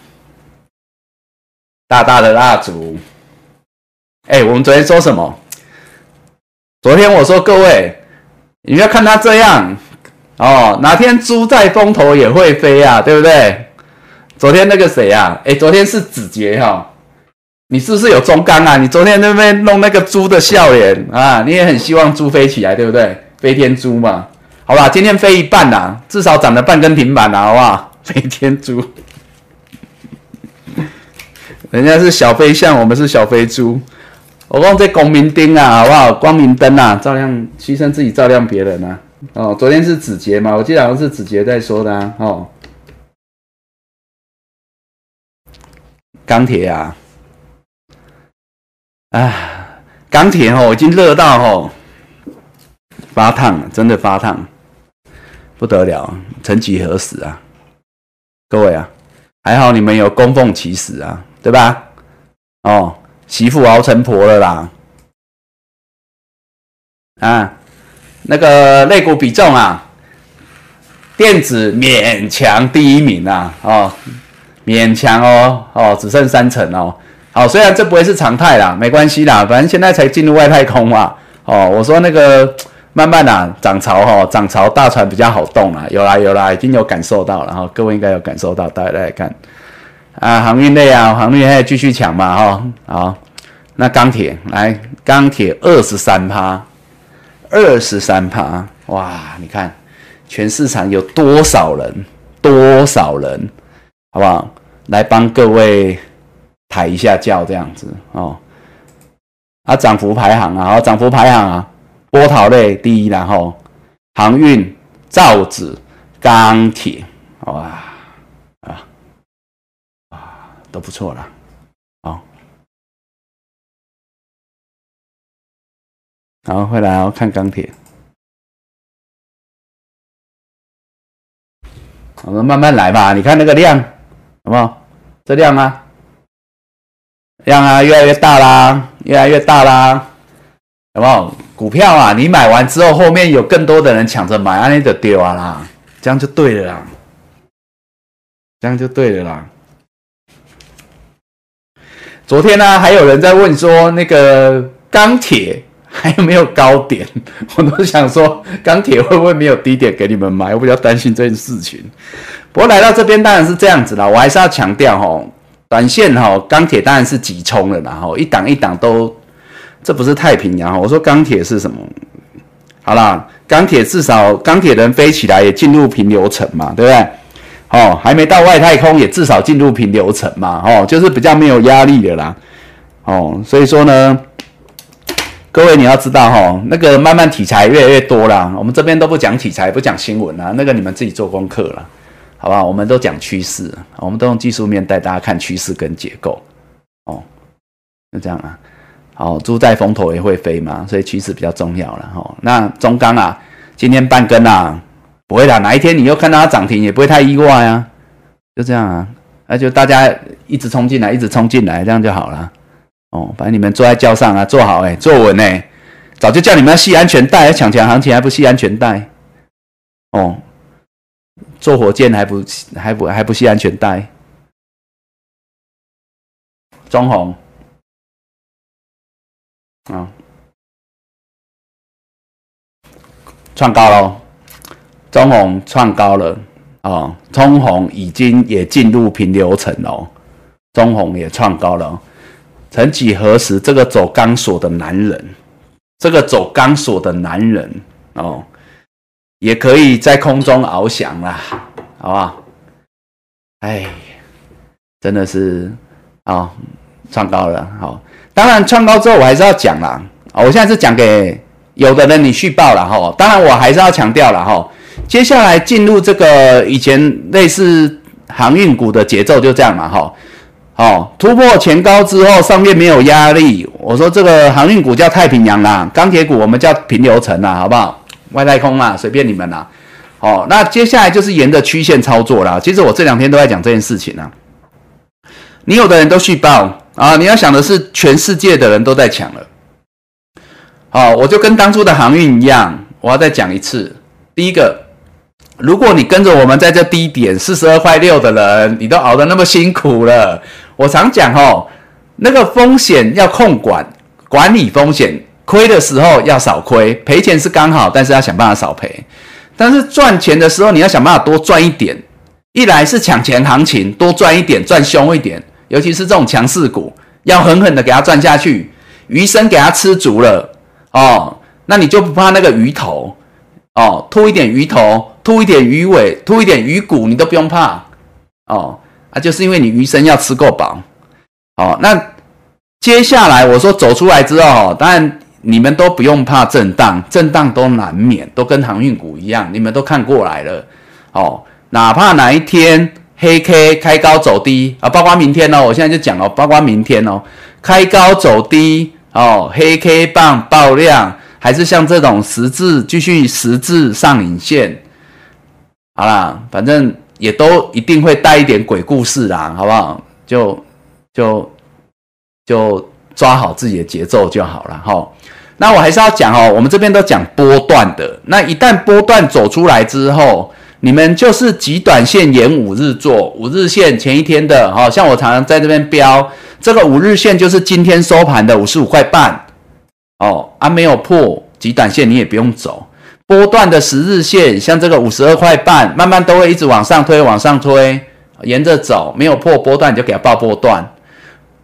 大大的蜡烛。哎，我们昨天说什么？昨天我说各位，你要看他这样哦，哪天猪在风头也会飞啊，对不对？昨天那个谁啊？哎，昨天是子杰哈，你是不是有中钢啊？你昨天那边弄那个猪的笑脸啊，你也很希望猪飞起来，对不对？飞天猪嘛，好吧，今天飞一半呐，至少涨了半根平板了，好不好？飞天猪，人家是小飞象，我们是小飞猪。我讲这光明灯啊，好不好？光明灯啊，照亮，牺牲自己照亮别人啊。哦，昨天是子杰嘛，我记得好像是子杰在说的啊，哦。钢铁啊，啊，钢铁哦，已经热到哦，发烫，真的发烫，不得了，曾几何时啊，各位啊，还好你们有供奉其实啊，对吧？哦，媳妇熬成婆了啦，啊，那个肋骨比重啊，电子勉强第一名啊，哦。勉强哦，哦，只剩三层哦，好，虽然这不会是常态啦，没关系啦，反正现在才进入外太空嘛，哦，我说那个慢慢啊涨潮哈，涨潮大船比较好动啦，有啦有啦，已经有感受到了哈，各位应该有感受到，大家来看啊，航运类啊，航运类继续抢嘛哈，好，那钢铁来，钢铁二十三趴，二十三趴，哇，你看全市场有多少人，多少人，好不好？来帮各位抬一下轿，这样子哦。啊，涨幅排行啊，涨幅排行啊，波涛类第一，然后航运、造纸、钢铁，哇，都不错了，好，好，回来哦，看钢铁，我们慢慢来吧，你看那个量，好不好？这量啊，量啊，越来越大啦，越来越大啦，有没有？股票啊，你买完之后，后面有更多的人抢着买，那你就丢啊啦，这样就对了啦，这样就对了啦。昨天呢，还有人在问说，那个钢铁还有没有高点？我都想说，钢铁会不会没有低点给你们买？我比较担心这件事情。不过来到这边当然是这样子啦，我还是要强调哈，短线哈钢铁当然是急冲了，然后一档一档都，这不是太平洋哈。我说钢铁是什么？好啦，钢铁至少钢铁人飞起来也进入平流层嘛，对不对？哦，还没到外太空也至少进入平流层嘛，哦，就是比较没有压力的啦，哦，所以说呢，各位你要知道哈，那个慢慢题材越来越多啦，我们这边都不讲题材，不讲新闻啦，那个你们自己做功课了。好不好，我们都讲趋势，我们都用技术面带大家看趋势跟结构，哦，就这样啊。好，猪在风头也会飞嘛，所以趋势比较重要了哈。那中钢啊，今天半根啊，不会啦，哪一天你又看到它涨停，也不会太意外啊。就这样啊，那就大家一直冲进来，一直冲进来，这样就好了。哦，反正你们坐在轿上啊，坐好哎，坐稳哎，早就叫你们要系安全带，抢抢行情还不系安全带，哦。坐火箭还不还不还不系安全带，中红啊，创高了，中红创高了啊，中红已经也进入平流层了，中红也创高了，曾几何时，这个走钢索的男人，这个走钢索的男人哦。也可以在空中翱翔啦，好不好？哎，真的是啊，创高了。好，当然创高之后我还是要讲啦。我现在是讲给有的人你续报了哈。当然我还是要强调了哈。接下来进入这个以前类似航运股的节奏就这样嘛，哈，哦，突破前高之后，上面没有压力，我说这个航运股叫太平洋啦，钢铁股我们叫平流层啦，好不好？外太空啦，随便你们啦。哦，那接下来就是沿着曲线操作啦。其实我这两天都在讲这件事情啦。你有的人都续报啊，你要想的是全世界的人都在抢了。好，我就跟当初的航运一样，我要再讲一次。第一个，如果你跟着我们在这低点四十二块六的人，你都熬得那么辛苦了，我常讲哦，那个风险要控管，管理风险，亏的时候要少亏，赔钱是刚好，但是要想办法少赔。但是赚钱的时候，你要想办法多赚一点。一来是抢钱行情，多赚一点，赚凶一点。尤其是这种强势股，要狠狠的给它赚下去，鱼身给它吃足了哦，那你就不怕那个鱼头哦，吐一点鱼头，吐一点鱼尾，吐一点鱼骨，你都不用怕哦。啊，就是因为你鱼身要吃够饱哦。那接下来我说走出来之后，当然。你们都不用怕震荡，震荡都难免，都跟航运股一样，你们都看过来了，哦，哪怕哪一天黑 K 开高走低啊，包括明天哦，我现在就讲哦，包括明天哦，开高走低哦，黑 K 棒爆量，还是像这种十字继续十字上影线，好啦，反正也都一定会带一点鬼故事啦，好不好？就就就抓好自己的节奏就好了，哈。那我还是要讲哦，我们这边都讲波段的。那一旦波段走出来之后，你们就是极短线沿五日做，五日线前一天的，哈，像我常常在这边标，这个五日线就是今天收盘的五十五块半，哦，啊没有破极短线你也不用走，波段的十日线像这个五十二块半，慢慢都会一直往上推，往上推，沿着走，没有破波段你就给它报波段，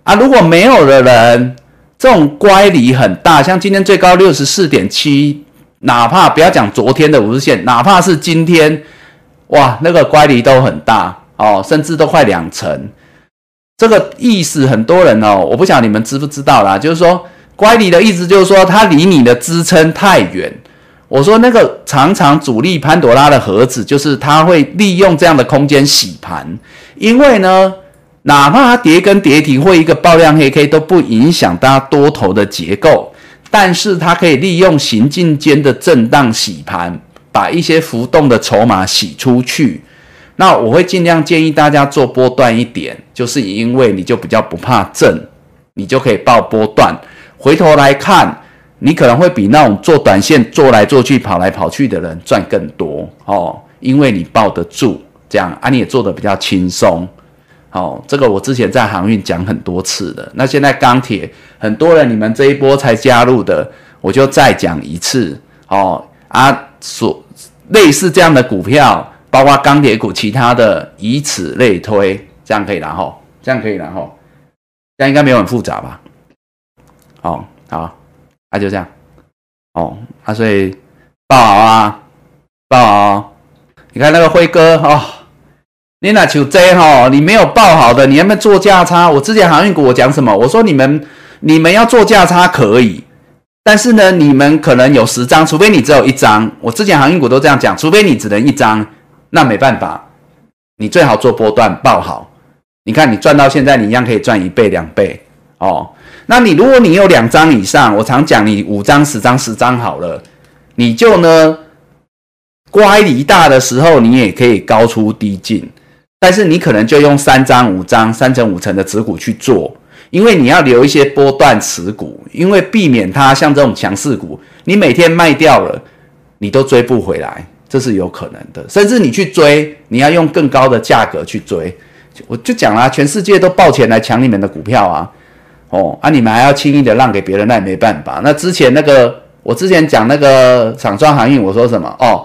啊，如果没有的人。这种乖离很大，像今天最高六十四点七，哪怕不要讲昨天的五日线，哪怕是今天，哇，那个乖离都很大哦，甚至都快两成。这个意思很多人哦，我不晓得你们知不知道啦，就是说乖离的意思就是说它离你的支撑太远。我说那个常常主力潘多拉的盒子，就是它会利用这样的空间洗盘，因为呢。哪怕它跌跟跌停或一个爆量黑 K 都不影响大家多头的结构，但是它可以利用行进间的震荡洗盘，把一些浮动的筹码洗出去。那我会尽量建议大家做波段一点，就是因为你就比较不怕震，你就可以报波段。回头来看，你可能会比那种做短线做来做去跑来跑去的人赚更多哦，因为你抱得住，这样啊你也做的比较轻松。好，这个我之前在航运讲很多次的。那现在钢铁很多人，你们这一波才加入的，我就再讲一次。哦啊，所类似这样的股票，包括钢铁股，其他的，以此类推，这样可以然后，这样可以然后，这应该没有很复杂吧？哦，好，那就这样。哦，啊，所以报好啊，报好。你看那个辉哥哦。你那求 J 哈，你没有报好的，你要不要做价差？我之前航运股我讲什么？我说你们你们要做价差可以，但是呢，你们可能有十张，除非你只有一张。我之前航运股都这样讲，除非你只能一张，那没办法，你最好做波段报好。你看你赚到现在，你一样可以赚一倍两倍哦。那你如果你有两张以上，我常讲你五张十张十张好了，你就呢乖离大的时候，你也可以高出低进。但是你可能就用三张、五张、三成、五成的持股去做，因为你要留一些波段持股，因为避免它像这种强势股，你每天卖掉了，你都追不回来，这是有可能的。甚至你去追，你要用更高的价格去追。我就讲啦，全世界都抱钱来抢你们的股票啊，哦，啊，你们还要轻易的让给别人，那也没办法。那之前那个，我之前讲那个厂装航运，我说什么？哦。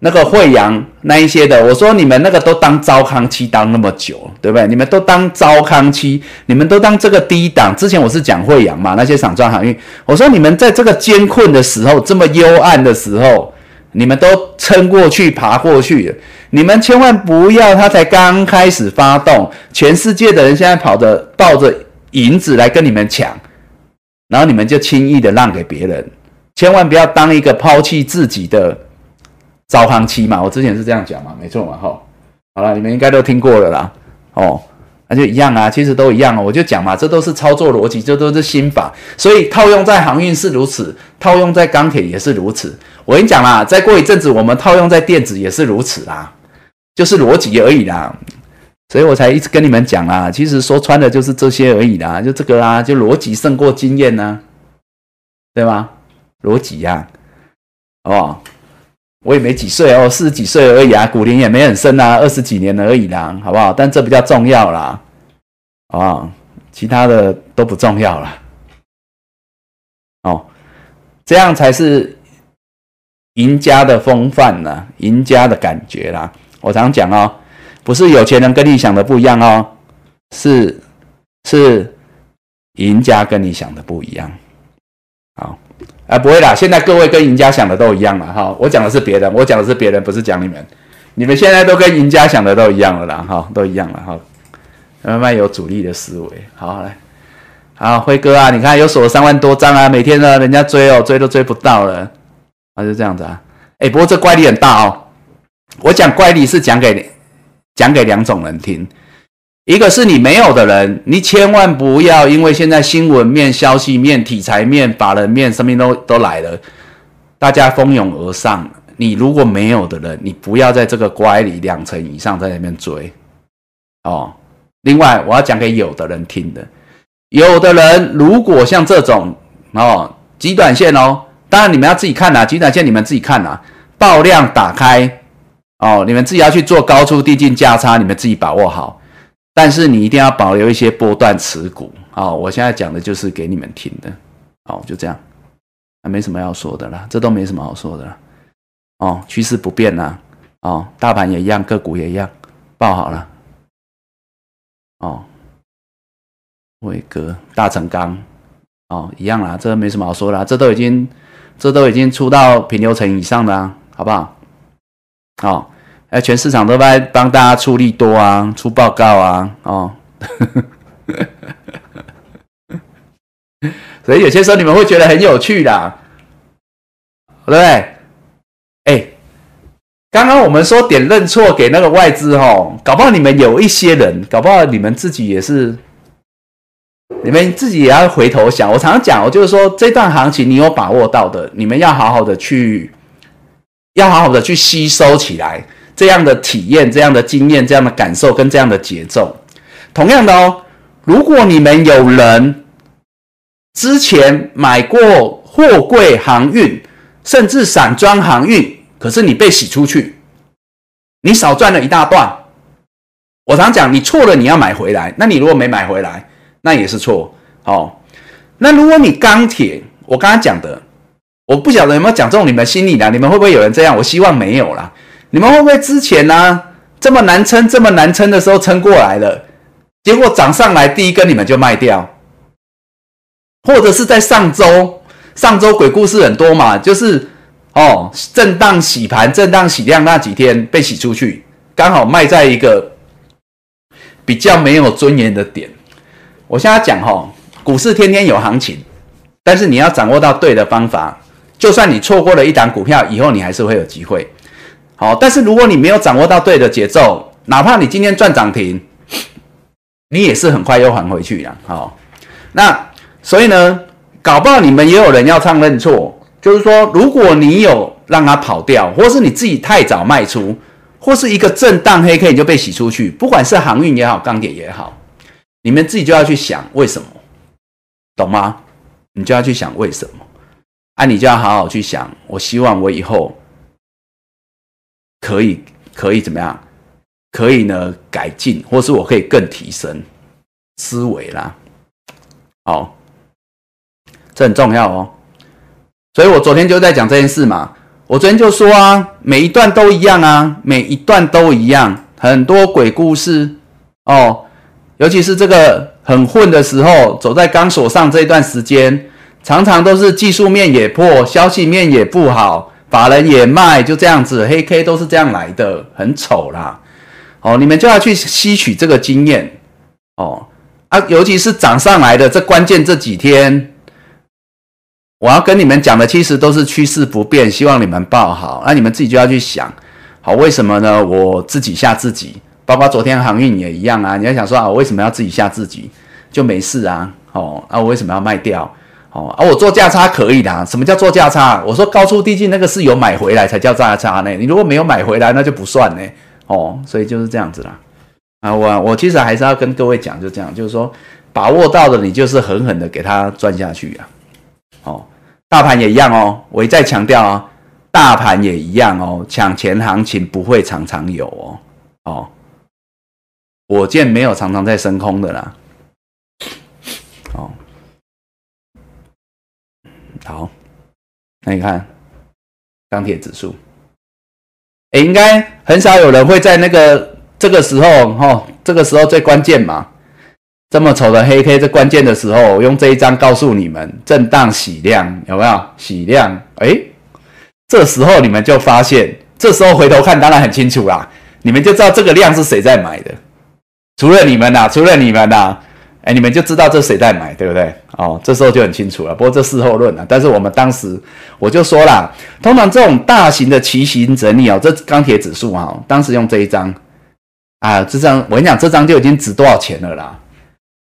那个惠阳那一些的，我说你们那个都当糟糠期当那么久，对不对？你们都当糟糠期，你们都当这个低档。之前我是讲惠阳嘛，那些散装航运，我说你们在这个艰困的时候，这么幽暗的时候，你们都撑过去、爬过去。你们千万不要，他才刚开始发动，全世界的人现在跑着抱着银子来跟你们抢，然后你们就轻易的让给别人，千万不要当一个抛弃自己的。招行期嘛，我之前是这样讲嘛，没错嘛，哈，好了，你们应该都听过了啦。哦，那就一样啊，其实都一样哦。我就讲嘛，这都是操作逻辑，这都是心法，所以套用在航运是如此，套用在钢铁也是如此。我跟你讲啦，再过一阵子，我们套用在电子也是如此啦，就是逻辑而已啦。所以我才一直跟你们讲啊，其实说穿的就是这些而已啦，就这个啊，就逻辑胜过经验呢，对吗？逻辑呀，哦？我也没几岁哦，四十几岁而已啊，骨龄也没很深啊，二十几年而已啦，好不好？但这比较重要啦，好不好？其他的都不重要了，哦，这样才是赢家的风范呢，赢家的感觉啦。我常讲哦，不是有钱人跟你想的不一样哦，是是赢家跟你想的不一样，好。啊，不会啦！现在各位跟赢家想的都一样了哈。我讲的是别人，我讲的是别人，不是讲你们。你们现在都跟赢家想的都一样了啦，哈，都一样了哈。慢慢有主力的思维，好来，好辉哥啊，你看有锁三万多张啊，每天呢人家追哦，追都追不到了，啊就这样子啊。哎，不过这怪力很大哦。我讲怪力是讲给讲给两种人听。一个是你没有的人，你千万不要因为现在新闻面、消息面、题材面、法人面，什么都都来了，大家蜂拥而上。你如果没有的人，你不要在这个乖里两成以上在那边追哦。另外，我要讲给有的人听的，有的人如果像这种哦，极短线哦，当然你们要自己看呐，极短线你们自己看呐，爆量打开哦，你们自己要去做高出低进价差，你们自己把握好。但是你一定要保留一些波段持股啊！我现在讲的就是给你们听的，好，就这样，啊，没什么要说的了，这都没什么好说的了，哦，趋势不变啦，哦，大盘也一样，个股也一样，报好了，哦，伟哥、大成钢，哦，一样啦，这没什么好说的，这都已经，这都已经出到平流层以上的，好不好？好。哎，全市场都在帮大家出力多啊，出报告啊，哦，所以有些时候你们会觉得很有趣的，对不对？哎，刚刚我们说点认错给那个外资哦，搞不好你们有一些人，搞不好你们自己也是，你们自己也要回头想。我常常讲，我就是说这段行情你有把握到的，你们要好好的去，要好好的去吸收起来。这样的体验、这样的经验、这样的感受跟这样的节奏，同样的哦。如果你们有人之前买过货柜航运，甚至散装航运，可是你被洗出去，你少赚了一大段。我常讲，你错了，你要买回来。那你如果没买回来，那也是错。哦，那如果你钢铁，我刚刚讲的，我不晓得有没有讲中你们心里的，你们会不会有人这样？我希望没有啦。你们会不会之前呢这么难撑、这么难撑的时候撑过来了，结果涨上来第一根你们就卖掉，或者是在上周，上周鬼故事很多嘛，就是哦震荡洗盘、震荡洗量那几天被洗出去，刚好卖在一个比较没有尊严的点。我现在讲哈，股市天天有行情，但是你要掌握到对的方法，就算你错过了一档股票，以后你还是会有机会。好，但是如果你没有掌握到对的节奏，哪怕你今天赚涨停，你也是很快又还回去了。好，那所以呢，搞不好你们也有人要唱认错，就是说，如果你有让它跑掉，或是你自己太早卖出，或是一个震荡黑 K 你就被洗出去，不管是航运也好，钢铁也好，你们自己就要去想为什么，懂吗？你就要去想为什么，啊，你就要好好去想。我希望我以后。可以，可以怎么样？可以呢，改进，或是我可以更提升思维啦。好，这很重要哦。所以我昨天就在讲这件事嘛。我昨天就说啊，每一段都一样啊，每一段都一样，很多鬼故事哦。尤其是这个很混的时候，走在钢索上这一段时间，常常都是技术面也破，消息面也不好。法人也卖，就这样子，黑 K 都是这样来的，很丑啦。哦，你们就要去吸取这个经验哦啊，尤其是涨上来的这关键这几天，我要跟你们讲的，其实都是趋势不变，希望你们报好。那你们自己就要去想，好，为什么呢？我自己吓自己，包括昨天航运也一样啊。你要想说啊，我为什么要自己吓自己？就没事啊，哦，啊，我为什么要卖掉？哦，啊，我做价差可以的。什么叫做价差？我说高出低进那个是有买回来才叫价差呢。你如果没有买回来，那就不算呢。哦，所以就是这样子啦。啊，我我其实还是要跟各位讲，就这样，就是说把握到的，你就是狠狠的给它赚下去啊。哦，大盘也一样哦，我一再强调啊，大盘也一样哦，抢钱行情不会常常有哦。哦，火箭没有常常在升空的啦。好，那你看钢铁指数，哎，应该很少有人会在那个。这个时候，哈，这个时候最关键嘛，这么丑的黑 K，这关键的时候，我用这一张告诉你们，震荡洗量有没有？洗量，哎，这时候你们就发现，这时候回头看当然很清楚啦，你们就知道这个量是谁在买的，除了你们呐，除了你们呐，哎，你们就知道这谁在买，对不对？哦，这时候就很清楚了。不过这事后论了，但是我们当时我就说了，通常这种大型的骑行整理哦，这钢铁指数啊，当时用这一张。啊，这张我跟你讲，这张就已经值多少钱了啦！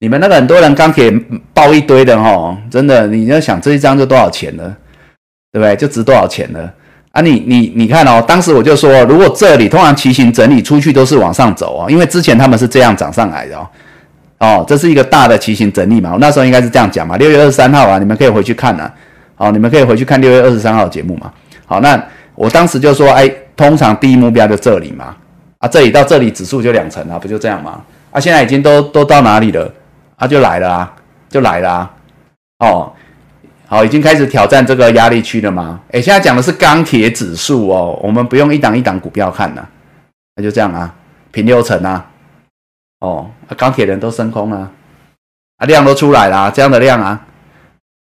你们那个很多人钢铁爆一堆的哦，真的，你要想这一张就多少钱了，对不对？就值多少钱了啊？你你你看哦，当时我就说，如果这里通常骑行整理出去都是往上走哦，因为之前他们是这样涨上来的哦，哦，这是一个大的骑行整理嘛，我那时候应该是这样讲嘛。六月二十三号啊，你们可以回去看啊，好，你们可以回去看六月二十三号的节目嘛。好，那我当时就说，哎，通常第一目标就这里嘛。啊，这里到这里指数就两成啊，不就这样吗？啊，现在已经都都到哪里了？啊，就来了啊，就来了啊。哦，好，已经开始挑战这个压力区了吗？哎，现在讲的是钢铁指数哦，我们不用一档一档股票看了，那就这样啊，平六成啊。哦，钢铁人都升空了，啊，量都出来了，这样的量啊。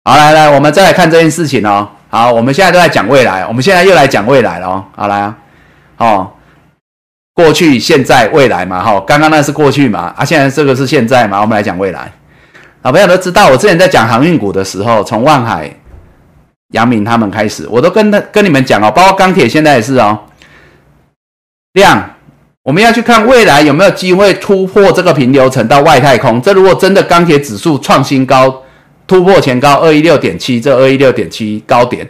好，来来，我们再来看这件事情哦。好，我们现在都在讲未来，我们现在又来讲未来了哦。好，来啊，哦。过去、现在、未来嘛，哈，刚刚那是过去嘛，啊，现在这个是现在嘛，我们来讲未来。老朋友都知道，我之前在讲航运股的时候，从万海、杨明他们开始，我都跟他跟你们讲哦，包括钢铁现在也是哦，量，我们要去看未来有没有机会突破这个平流层到外太空。这如果真的钢铁指数创新高，突破前高二一六点七，这二一六点七高点。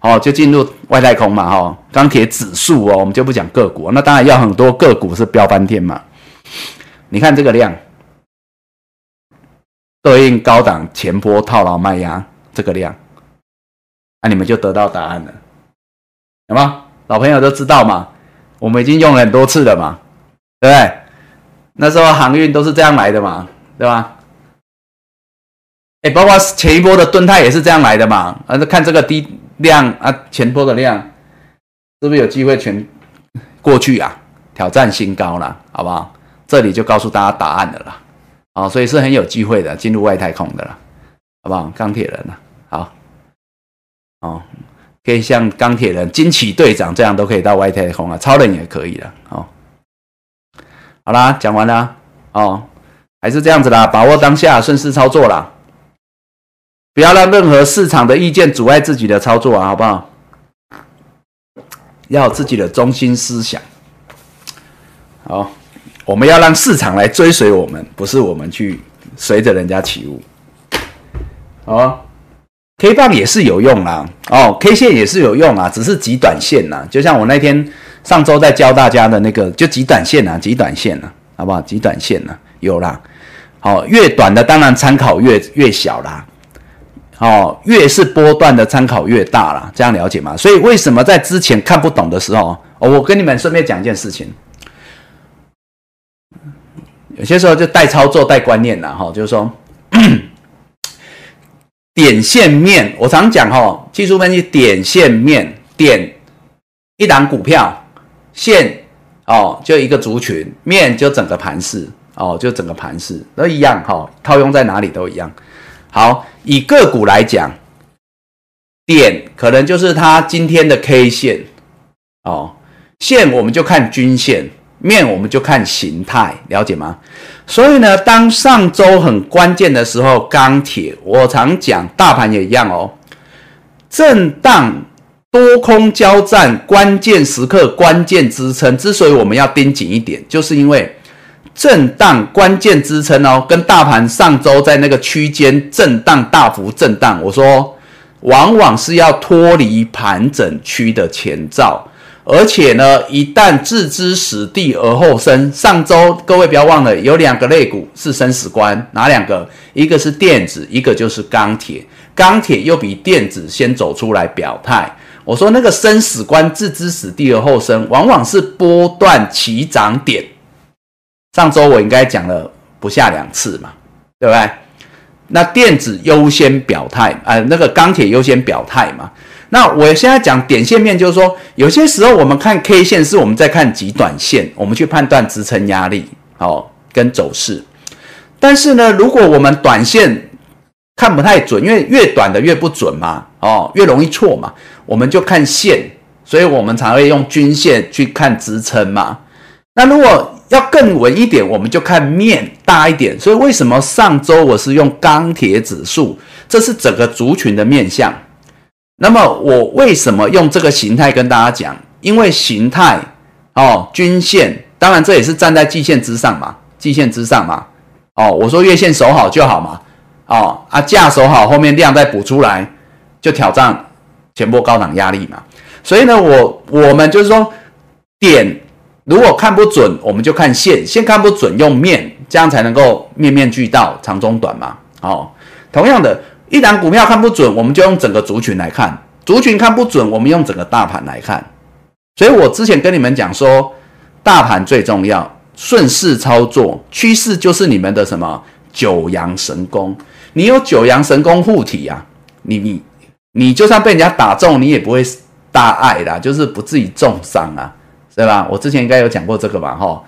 哦，就进入外太空嘛，哈，钢铁指数哦，我们就不讲个股，那当然要很多个股是飙翻天嘛。你看这个量，对应高档前波套牢卖压这个量，那你们就得到答案了，有吗？老朋友都知道嘛，我们已经用了很多次了嘛，对不对？那时候航运都是这样来的嘛，对吧？哎，包括前一波的盾泰也是这样来的嘛，啊，看这个低。量啊，前波的量是不是有机会全过去啊？挑战新高了，好不好？这里就告诉大家答案的啦。哦，所以是很有机会的，进入外太空的了，好不好？钢铁人啊，好，哦，可以像钢铁人、惊奇队长这样都可以到外太空啊，超人也可以了，哦。好啦，讲完了，哦，还是这样子啦，把握当下，顺势操作啦。不要让任何市场的意见阻碍自己的操作啊，好不好？要自己的中心思想。好，我们要让市场来追随我们，不是我们去随着人家起舞。好，K 棒也是有用啦，哦，K 线也是有用啊，只是极短线呐。就像我那天上周在教大家的那个，就极短线呐，极短线呐，好不好？极短线呐，有啦。好，越短的当然参考越越小啦。哦，越是波段的参考越大了，这样了解吗？所以为什么在之前看不懂的时候，哦，我跟你们顺便讲一件事情，有些时候就带操作带观念了哈，就是说点线面，我常讲哈，技术分析点线面点一档股票线哦，就一个族群面就整个盘势哦，就整个盘势都一样哈，套用在哪里都一样。好，以个股来讲，点可能就是它今天的 K 线哦，线我们就看均线，面我们就看形态，了解吗？所以呢，当上周很关键的时候，钢铁我常讲，大盘也一样哦，震荡多空交战，关键时刻关键支撑，之所以我们要盯紧一点，就是因为震荡关键支撑哦，跟大盘上周在那个区间震荡大幅震荡，我说往往是要脱离盘整区的前兆。而且呢，一旦置之死地而后生。上周各位不要忘了，有两个类股是生死关，哪两个？一个是电子，一个就是钢铁。钢铁又比电子先走出来表态。我说那个生死关，置之死地而后生，往往是波段起涨点。上周我应该讲了不下两次嘛，对不对？那电子优先表态，呃，那个钢铁优先表态嘛。那我现在讲点线面，就是说，有些时候我们看 K 线是我们在看极短线，我们去判断支撑压力哦跟走势。但是呢，如果我们短线看不太准，因为越短的越不准嘛，哦，越容易错嘛，我们就看线，所以我们才会用均线去看支撑嘛。那如果要更稳一点，我们就看面大一点。所以为什么上周我是用钢铁指数？这是整个族群的面向。那么我为什么用这个形态跟大家讲？因为形态哦，均线，当然这也是站在季线之上嘛，季线之上嘛。哦，我说月线守好就好嘛。哦啊，价守好，后面量再补出来，就挑战前波高档压力嘛。所以呢，我我们就是说，点如果看不准，我们就看线，线看不准用面，这样才能够面面俱到，长中短嘛。哦，同样的。一档股票看不准，我们就用整个族群来看；族群看不准，我们用整个大盘来看。所以我之前跟你们讲说，大盘最重要，顺势操作，趋势就是你们的什么九阳神功。你有九阳神功护体啊，你你你就算被人家打中，你也不会大碍啦，就是不至于重伤啊，对吧？我之前应该有讲过这个吧？哈，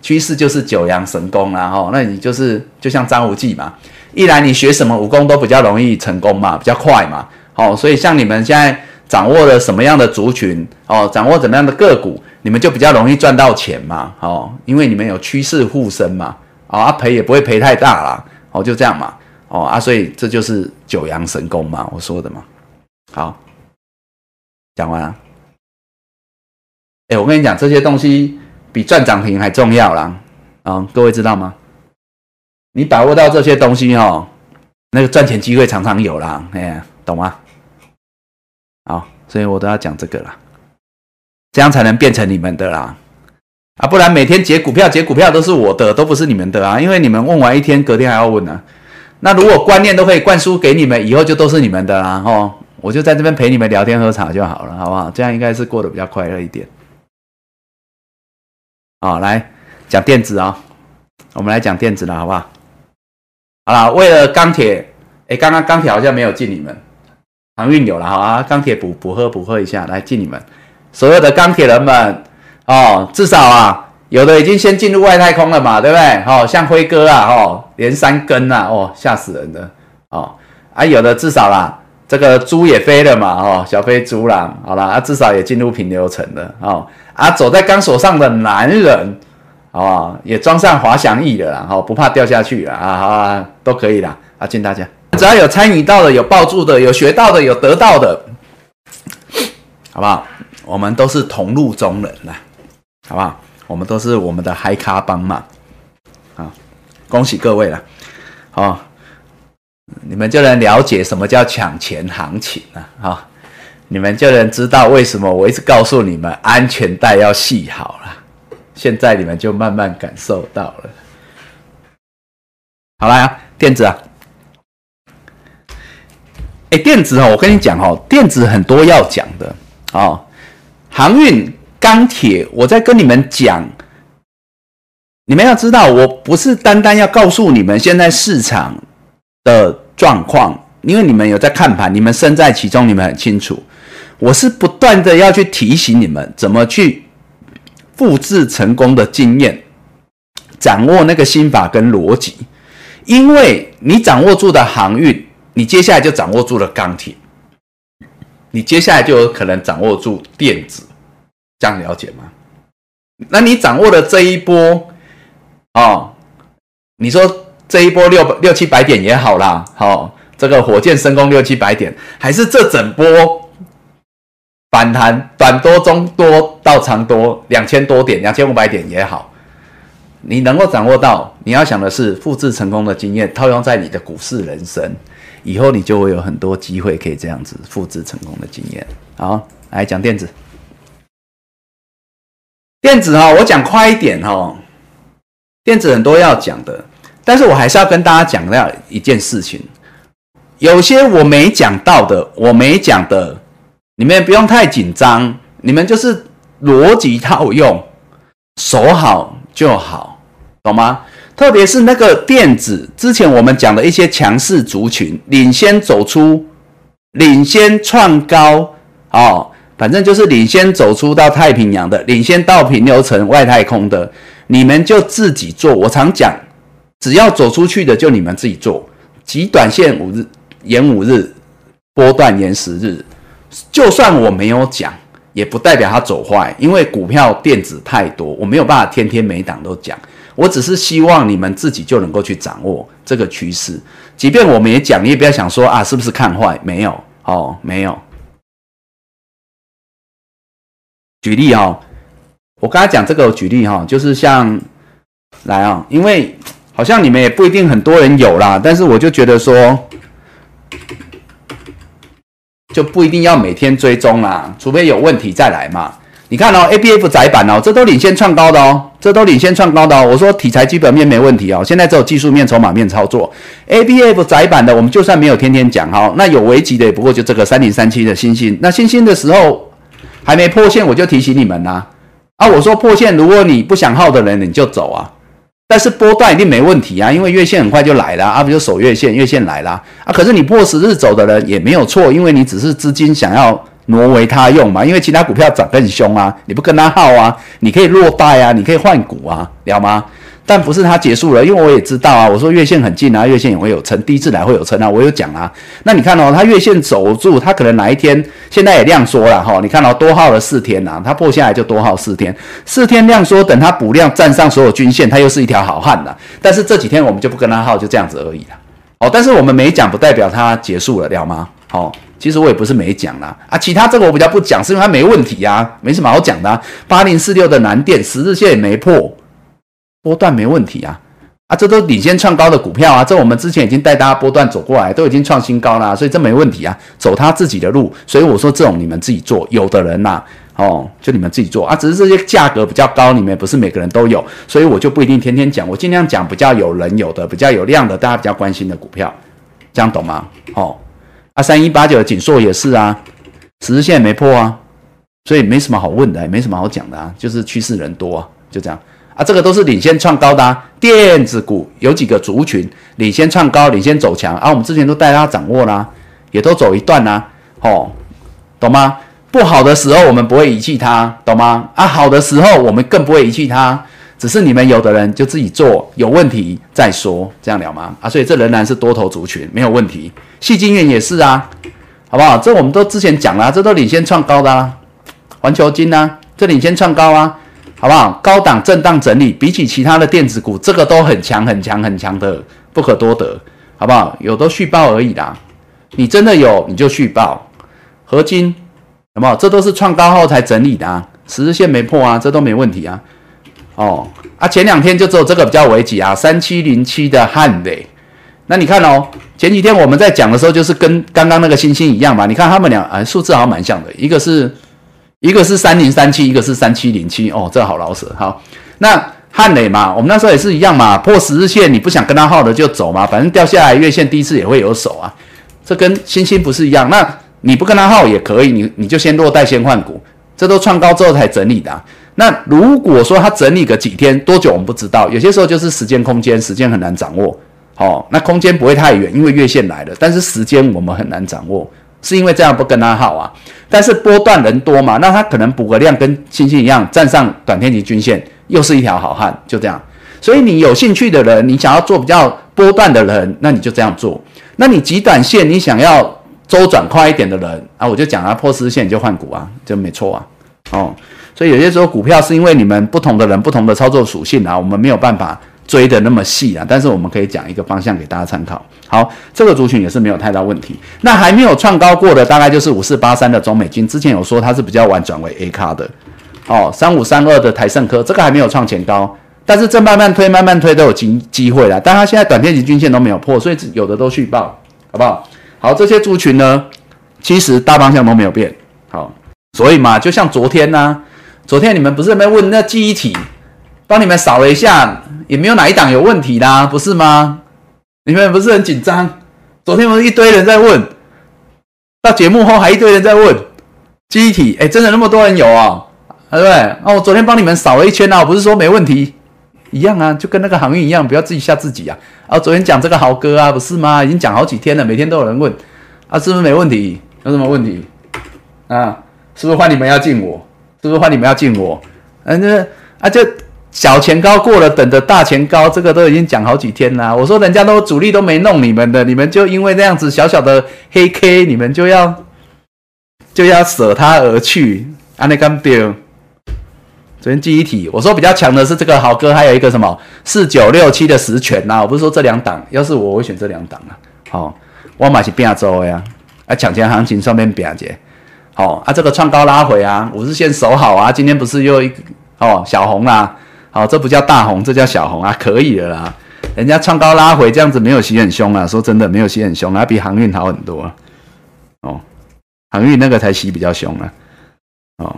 趋势就是九阳神功啦，哈，那你就是就像张无忌嘛。一来你学什么武功都比较容易成功嘛，比较快嘛，哦，所以像你们现在掌握了什么样的族群，哦，掌握怎么样的个股，你们就比较容易赚到钱嘛，哦，因为你们有趋势护身嘛，哦，啊赔也不会赔太大啦，哦，就这样嘛，哦啊，所以这就是九阳神功嘛，我说的嘛，好，讲完了，哎，我跟你讲这些东西比赚涨停还重要啦，啊，各位知道吗？你把握到这些东西哦，那个赚钱机会常常有啦，哎，懂吗？好，所以我都要讲这个啦，这样才能变成你们的啦，啊，不然每天解股票解股票都是我的，都不是你们的啊，因为你们问完一天，隔天还要问呢。那如果观念都可以灌输给你们，以后就都是你们的啦，哦，我就在这边陪你们聊天喝茶就好了，好不好？这样应该是过得比较快乐一点。好，来讲电子啊，我们来讲电子了，好不好？好了，为了钢铁，哎，刚刚钢铁好像没有进你们，航运有了，好啊，钢铁补补喝补喝一下，来进你们所有的钢铁人们哦，至少啊，有的已经先进入外太空了嘛，对不对？哦，像辉哥啊，哦，连三根啊，哦，吓死人的哦，啊，有的至少啦，这个猪也飞了嘛，哦，小飞猪啦，好了，啊，至少也进入平流层了，哦，啊，走在钢索上的男人。好不好？也装上滑翔翼了啦，好不怕掉下去了啊！啊，都可以啦，啊，敬大家，只要有参与到的、有抱住的、有学到的、有得到的，好不好？我们都是同路中人啦，好不好？我们都是我们的嗨咖帮嘛，啊，恭喜各位了，好，你们就能了解什么叫抢钱行情了，好，你们就能知道为什么我一直告诉你们安全带要系好了。现在你们就慢慢感受到了。好啦，电子啊，哎，电子哦，我跟你讲哦，电子很多要讲的哦，航运、钢铁，我在跟你们讲，你们要知道，我不是单单要告诉你们现在市场的状况，因为你们有在看盘，你们身在其中，你们很清楚。我是不断的要去提醒你们怎么去。复制成功的经验，掌握那个心法跟逻辑，因为你掌握住的航运，你接下来就掌握住了钢铁，你接下来就有可能掌握住电子，这样了解吗？那你掌握了这一波，哦，你说这一波六六七百点也好啦，好，这个火箭升空六七百点，还是这整波？反弹短多中多到长多两千多点两千五百点也好，你能够掌握到，你要想的是复制成功的经验，套用在你的股市人生，以后你就会有很多机会可以这样子复制成功的经验。好，来讲电子，电子哈，我讲快一点哈，电子很多要讲的，但是我还是要跟大家讲到一件事情，有些我没讲到的，我没讲的，你们不用太紧张，你们就是逻辑套用，守好就好。懂吗？特别是那个电子，之前我们讲的一些强势族群，领先走出，领先创高，哦，反正就是领先走出到太平洋的，领先到平流层外太空的，你们就自己做。我常讲，只要走出去的，就你们自己做。极短线五日延五日，波段延十日，就算我没有讲，也不代表它走坏，因为股票电子太多，我没有办法天天每档都讲。我只是希望你们自己就能够去掌握这个趋势，即便我们也讲，你也不要想说啊，是不是看坏？没有哦，没有。举例哈，我刚才讲这个举例哈，就是像来啊，因为好像你们也不一定很多人有啦，但是我就觉得说，就不一定要每天追踪啦，除非有问题再来嘛。你看哦，A B F 窄板哦，这都领先创高的哦，这都领先创高的哦。我说题材基本面没问题哦，现在只有技术面、筹码面操作。A B F 窄板的，我们就算没有天天讲哈，那有危机的也不过就这个三零三七的星星。那星星的时候还没破线，我就提醒你们呐。啊，我说破线，如果你不想耗的人，你就走啊。但是波段一定没问题啊，因为月线很快就来了啊，比如守月线，月线来了啊。可是你破十日走的人也没有错，因为你只是资金想要。挪为他用嘛，因为其他股票涨更凶啊，你不跟他耗啊，你可以落袋啊，你可以换股啊，了吗？但不是它结束了，因为我也知道啊，我说月线很近啊，月线也会有撑，第一次来会有撑啊，我有讲啊。那你看哦，它月线走住，它可能哪一天现在也量缩了哈，你看到多耗了四天呐，它破下来就多耗四天，四天量缩，等它补量站上所有均线，它又是一条好汉了。但是这几天我们就不跟它耗，就这样子而已了。哦，但是我们没讲不代表它结束了，了吗？好。其实我也不是没讲啦，啊，其他这个我比较不讲，是因为它没问题啊，没什么好讲的。八零四六的南电十日线也没破，波段没问题啊，啊，这都领先创高的股票啊，这我们之前已经带大家波段走过来，都已经创新高啦，所以这没问题啊，走他自己的路。所以我说这种你们自己做，有的人呐，哦，就你们自己做啊，只是这些价格比较高，你们不是每个人都有，所以我就不一定天天讲，我尽量讲比较有人有的、比较有量的，大家比较关心的股票，这样懂吗？哦。啊，三一八九的锦硕也是啊，十日线没破啊，所以没什么好问的，没什么好讲的啊，就是趋势人多啊，就这样啊，这个都是领先创高的啊，电子股有几个族群领先创高，领先走强啊，我们之前都带大家掌握啦，也都走一段啦，哦，懂吗？不好的时候我们不会遗弃它，懂吗？啊，好的时候我们更不会遗弃它。只是你们有的人就自己做，有问题再说，这样了吗？啊，所以这仍然是多头族群，没有问题。细晶元也是啊，好不好？这我们都之前讲了，这都领先创高的啊。环球金呢，这领先创高啊，好不好？高档震荡整理，比起其他的电子股，这个都很强、很强、很强的，不可多得，好不好？有都续报而已啦。你真的有你就续报。合金，好不好？这都是创高后才整理的啊，十日线没破啊，这都没问题啊。哦，啊，前两天就只有这个比较危急啊，三七零七的汉磊。那你看哦，前几天我们在讲的时候，就是跟刚刚那个星星一样嘛。你看他们俩啊，数字好像蛮像的，一个是一个是三零三七，一个是三七零七。哦，这好老舍。好，那汉磊嘛，我们那时候也是一样嘛，破十日线，你不想跟他耗的就走嘛，反正掉下来月线第一次也会有手啊。这跟星星不是一样？那你不跟他耗也可以，你你就先落袋先换股，这都创高之后才整理的。那如果说它整理个几天多久，我们不知道。有些时候就是时间空间，时间很难掌握。哦，那空间不会太远，因为月线来了。但是时间我们很难掌握，是因为这样不跟他耗啊。但是波段人多嘛，那它可能补个量，跟星星一样站上短天期均线，又是一条好汉，就这样。所以你有兴趣的人，你想要做比较波段的人，那你就这样做。那你极短线，你想要周转快一点的人啊，我就讲啊，破十线就换股啊，就没错啊。哦。所以有些时候股票是因为你们不同的人不同的操作属性啊，我们没有办法追的那么细啊。但是我们可以讲一个方向给大家参考。好，这个族群也是没有太大问题。那还没有创高过的，大概就是五四八三的中美金，之前有说它是比较晚转为 A 卡的。哦，三五三二的台盛科，这个还没有创前高，但是这慢慢推，慢慢推都有机机会了。但它现在短天期均线都没有破，所以有的都续报，好不好？好，这些族群呢，其实大方向都没有变。好，所以嘛，就像昨天呢，昨天你们不是没问那记忆体，帮你们扫了一下，也没有哪一档有问题啦，不是吗？你们不是很紧张？昨天不是一堆人在问，到节目后还一堆人在问机体，哎，真的那么多人有啊？对不对？啊，我昨天帮你们扫了一圈啊，不是说没问题。一样啊，就跟那个航运一样，不要自己吓自己啊！啊，昨天讲这个豪哥啊，不是吗？已经讲好几天了，每天都有人问，啊，是不是没问题？有什么问题？啊，是不是换你们要进我？是不是换你们要进我？嗯，那啊，就小前高过了，等着大前高，这个都已经讲好几天了。我说人家都主力都没弄你们的，你们就因为这样子小小的黑 K，你们就要就要舍他而去，啊，那干丢。昨天记忆体，我说比较强的是这个豪哥，还有一个什么四九六七的实权呐，我不是说这两档，要是我会选这两档啊。好，我买是变周呀，啊抢钱行情上面变节，好啊这个创高拉回啊，五日线守好啊，今天不是又一哦小红啦，好这不叫大红，这叫小红啊，可以的啦，人家创高拉回这样子没有洗很凶啊，说真的没有洗很凶啊，比航运好很多啊哦，航运那个才洗比较凶啊，哦。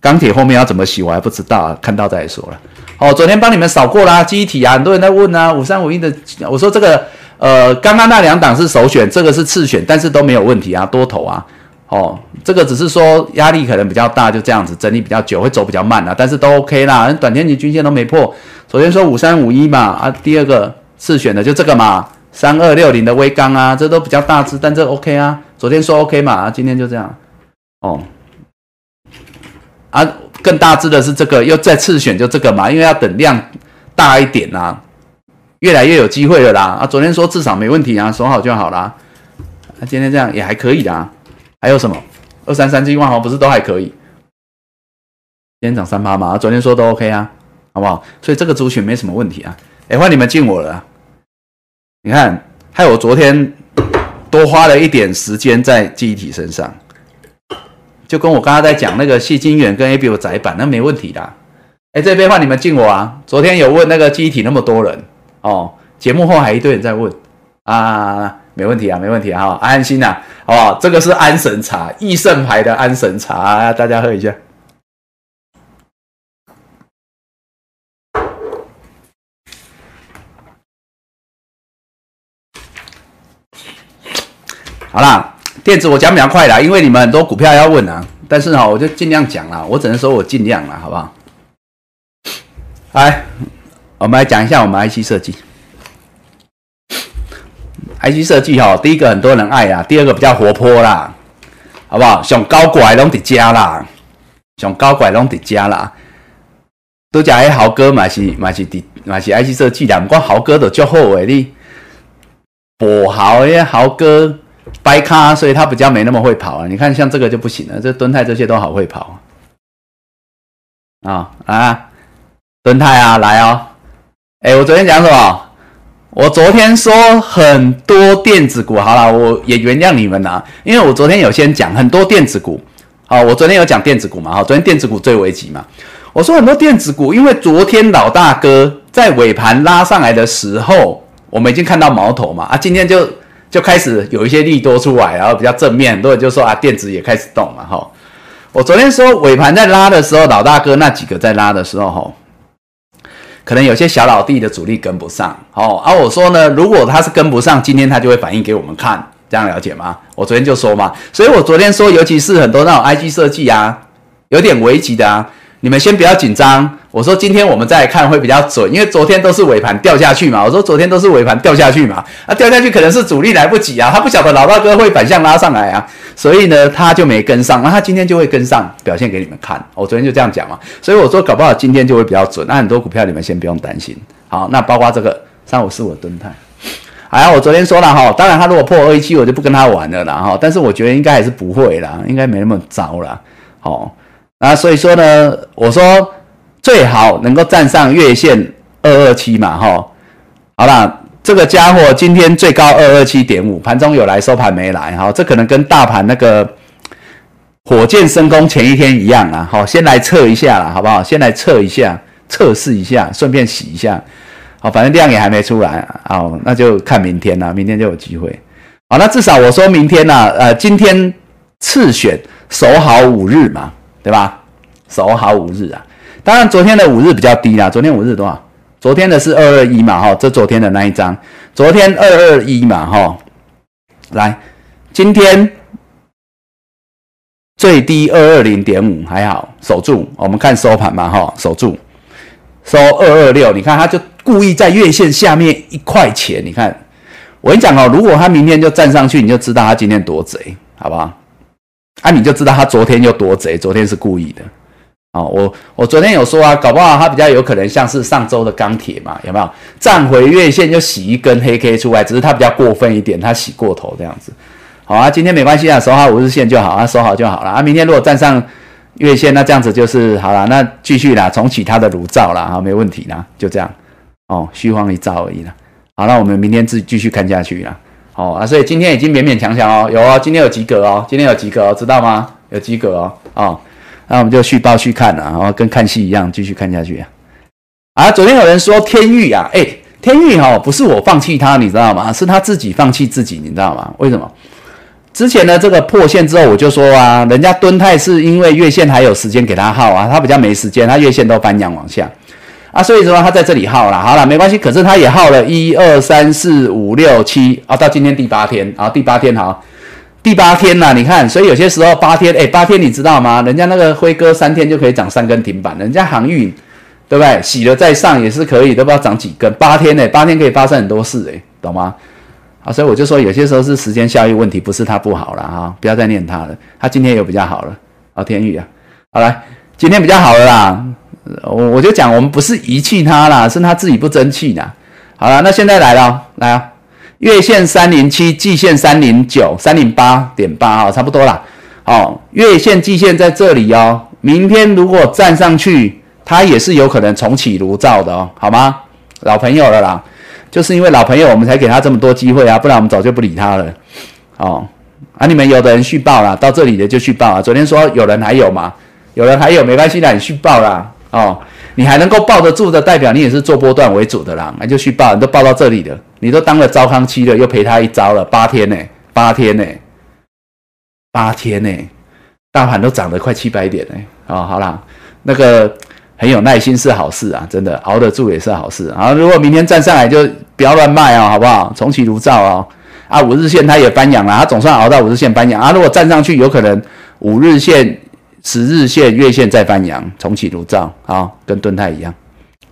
钢铁后面要怎么洗，我还不知道啊，看到再说了。哦，昨天帮你们扫过啦，机体啊，很多人在问啊，五三五一的，我说这个呃，刚刚那两档是首选，这个是次选，但是都没有问题啊，多头啊，哦，这个只是说压力可能比较大，就这样子整理比较久，会走比较慢啊，但是都 OK 啦，短天期均线都没破。昨天说五三五一嘛，啊，第二个次选的就这个嘛，三二六零的微钢啊，这都比较大只，但这 OK 啊，昨天说 OK 嘛，啊，今天就这样，哦。啊，更大只的是这个，又再次选就这个嘛，因为要等量大一点啦，越来越有机会了啦。啊，昨天说至少没问题啊，守好就好啦。那今天这样也还可以的。还有什么？二三三七万豪不是都还可以？今天涨三八嘛，昨天说都 OK 啊，好不好？所以这个族群没什么问题啊。哎，换你们进我了。你看，害我昨天多花了一点时间在记忆体身上。就跟我刚刚在讲那个细晶圆跟 A B U 窄板，那没问题的。哎，这边换你们进我啊！昨天有问那个记忆体那么多人哦，节目后还一堆人在问啊，没问题啊，没问题啊，安心呐，好不好？这个是安神茶，益盛牌的安神茶，大家喝一下。好啦。电子我讲比较快啦，因为你们很多股票要问啊，但是哈，我就尽量讲啦，我只能说我尽量啦，好不好？来，我们来讲一下我们 IC 设计，IC 设计哈，第一个很多人爱啊，第二个比较活泼啦，好不好？上高拐拢伫家啦，上高拐拢伫家啦，都讲迄豪哥嘛是嘛是伫嘛是 IC 设计啦，不过豪哥都足好诶，你博豪诶豪哥。掰咖，所以他比较没那么会跑啊。你看，像这个就不行了。这蹲泰这些都好会跑啊啊！蹲泰啊，来哦！哎，我昨天讲什么？我昨天说很多电子股，好了，我也原谅你们啦，因为我昨天有先讲很多电子股。好，我昨天有讲电子股嘛？好，昨天电子股最危急嘛。我说很多电子股，因为昨天老大哥在尾盘拉上来的时候，我们已经看到矛头嘛。啊，今天就。就开始有一些利多出来，然后比较正面，很多人就说啊，电子也开始动了哈。我昨天说尾盘在拉的时候，老大哥那几个在拉的时候哈，可能有些小老弟的主力跟不上哦。啊我说呢，如果他是跟不上，今天他就会反映给我们看，这样了解吗？我昨天就说嘛，所以我昨天说，尤其是很多那种 IG 设计啊，有点危机的啊，你们先不要紧张。我说今天我们再看会比较准，因为昨天都是尾盘掉下去嘛。我说昨天都是尾盘掉下去嘛，啊掉下去可能是主力来不及啊，他不晓得老大哥会反向拉上来啊，所以呢他就没跟上，那他今天就会跟上，表现给你们看。我昨天就这样讲嘛，所以我说搞不好今天就会比较准。那很多股票你们先不用担心。好，那包括这个三五四五吨泰，好，我昨天说了哈，当然他如果破二一七，我就不跟他玩了啦哈。但是我觉得应该还是不会啦，应该没那么糟啦。好，那所以说呢，我说。最好能够站上月线二二七嘛，哈，好啦，这个家伙今天最高二二七点五，盘中有来收盘没来，哈，这可能跟大盘那个火箭升空前一天一样啊，好，先来测一下啦，好不好？先来测一下，测试一下，顺便洗一下。好，反正量也还没出来，好，那就看明天啦，明天就有机会。好，那至少我说明天呢，呃，今天次选守好五日嘛，对吧？守好五日啊。当然，昨天的五日比较低啦，昨天五日多少？昨天的是二二一嘛，哈，这昨天的那一张，昨天二二一嘛，哈。来，今天最低二二零点五还好，守住。我们看收盘嘛，哈，守住，收二二六，你看它就。故意在月线下面一块钱，你看，我跟你讲哦，如果他明天就站上去，你就知道他今天多贼，好不好？啊，你就知道他昨天又多贼，昨天是故意的。哦，我我昨天有说啊，搞不好他比较有可能像是上周的钢铁嘛，有没有？站回月线就洗一根黑 K 出来，只是他比较过分一点，他洗过头这样子。好啊，今天没关系啊，守好五日线就好啊，守好就好了啊。明天如果站上月线，那这样子就是好了，那继续啦，重启他的炉灶了啊，没问题啦，就这样。哦，虚晃一招而已啦。好，那我们明天继继续看下去啦。好啊，所以今天已经勉勉强强哦，有哦，今天有及格哦，今天有及格哦，知道吗？有及格哦。哦，那我们就续报续看了，然后跟看戏一样继续看下去啊。啊，昨天有人说天域啊，哎，天域哈，不是我放弃他，你知道吗？是他自己放弃自己，你知道吗？为什么？之前的这个破线之后，我就说啊，人家蹲泰是因为月线还有时间给他耗啊，他比较没时间，他月线都翻阳往下。啊，所以说他在这里耗了，好了，没关系。可是他也耗了一二三四五六七啊，到今天第八天啊，第八天好，第八天呐，你看，所以有些时候八天，哎，八天你知道吗？人家那个辉哥三天就可以涨三根停板，人家航运对不对？洗了再上也是可以，都不知道涨几根。八天呢，八天可以发生很多事，哎，懂吗？啊，所以我就说有些时候是时间效益问题，不是他不好了哈，不要再念他了。他今天有比较好了啊，天宇啊，好来，今天比较好了啦。我我就讲，我们不是遗弃他啦，是他自己不争气啦。好了，那现在来了，来啊，月线三零七，季线三零九，三零八点八啊，差不多啦。哦，月线、季线在这里哦。明天如果站上去，它也是有可能重启炉灶的哦，好吗？老朋友了啦，就是因为老朋友，我们才给他这么多机会啊，不然我们早就不理他了。哦，啊，你们有的人续报了，到这里的就续报了。昨天说有人还有吗？有人还有没关系的，你续报啦。哦，你还能够抱得住的，代表你也是做波段为主的啦。那就续报，你都报到这里了，你都当了招康期了，又陪他一招了，八天呢，八天呢，八天呢，大盘都涨得快七百点呢。哦，好啦，那个很有耐心是好事啊，真的熬得住也是好事。啊，如果明天站上来就不要乱卖哦，好不好？重启炉灶哦。啊，五日线它也翻阳了，它总算熬到五日线翻阳啊。如果站上去，有可能五日线。十日线、月线再翻阳，重启炉灶，好，跟盾泰一样，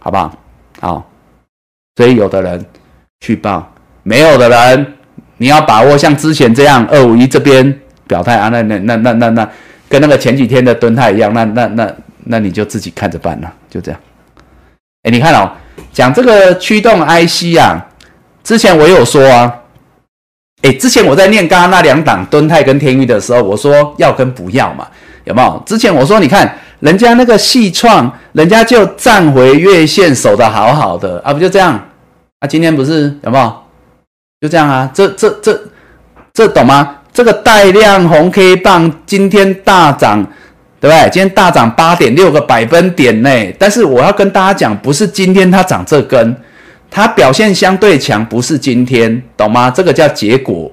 好不好？好，所以有的人去报，没有的人，你要把握像之前这样，二五一这边表态啊，那那那那那那，跟那个前几天的蹲泰一样，那那那那你就自己看着办了，就这样。哎，你看哦，讲这个驱动 IC 啊，之前我有说啊，哎，之前我在念刚刚那两档蹲泰跟天域的时候，我说要跟不要嘛。有没有？之前我说，你看人家那个细创，人家就站回月线守的好好的啊，不就这样？啊，今天不是有没有？就这样啊，这这这这懂吗？这个带量红 K 棒今天大涨，对不对？今天大涨八点六个百分点呢。但是我要跟大家讲，不是今天它涨这根，它表现相对强，不是今天，懂吗？这个叫结果。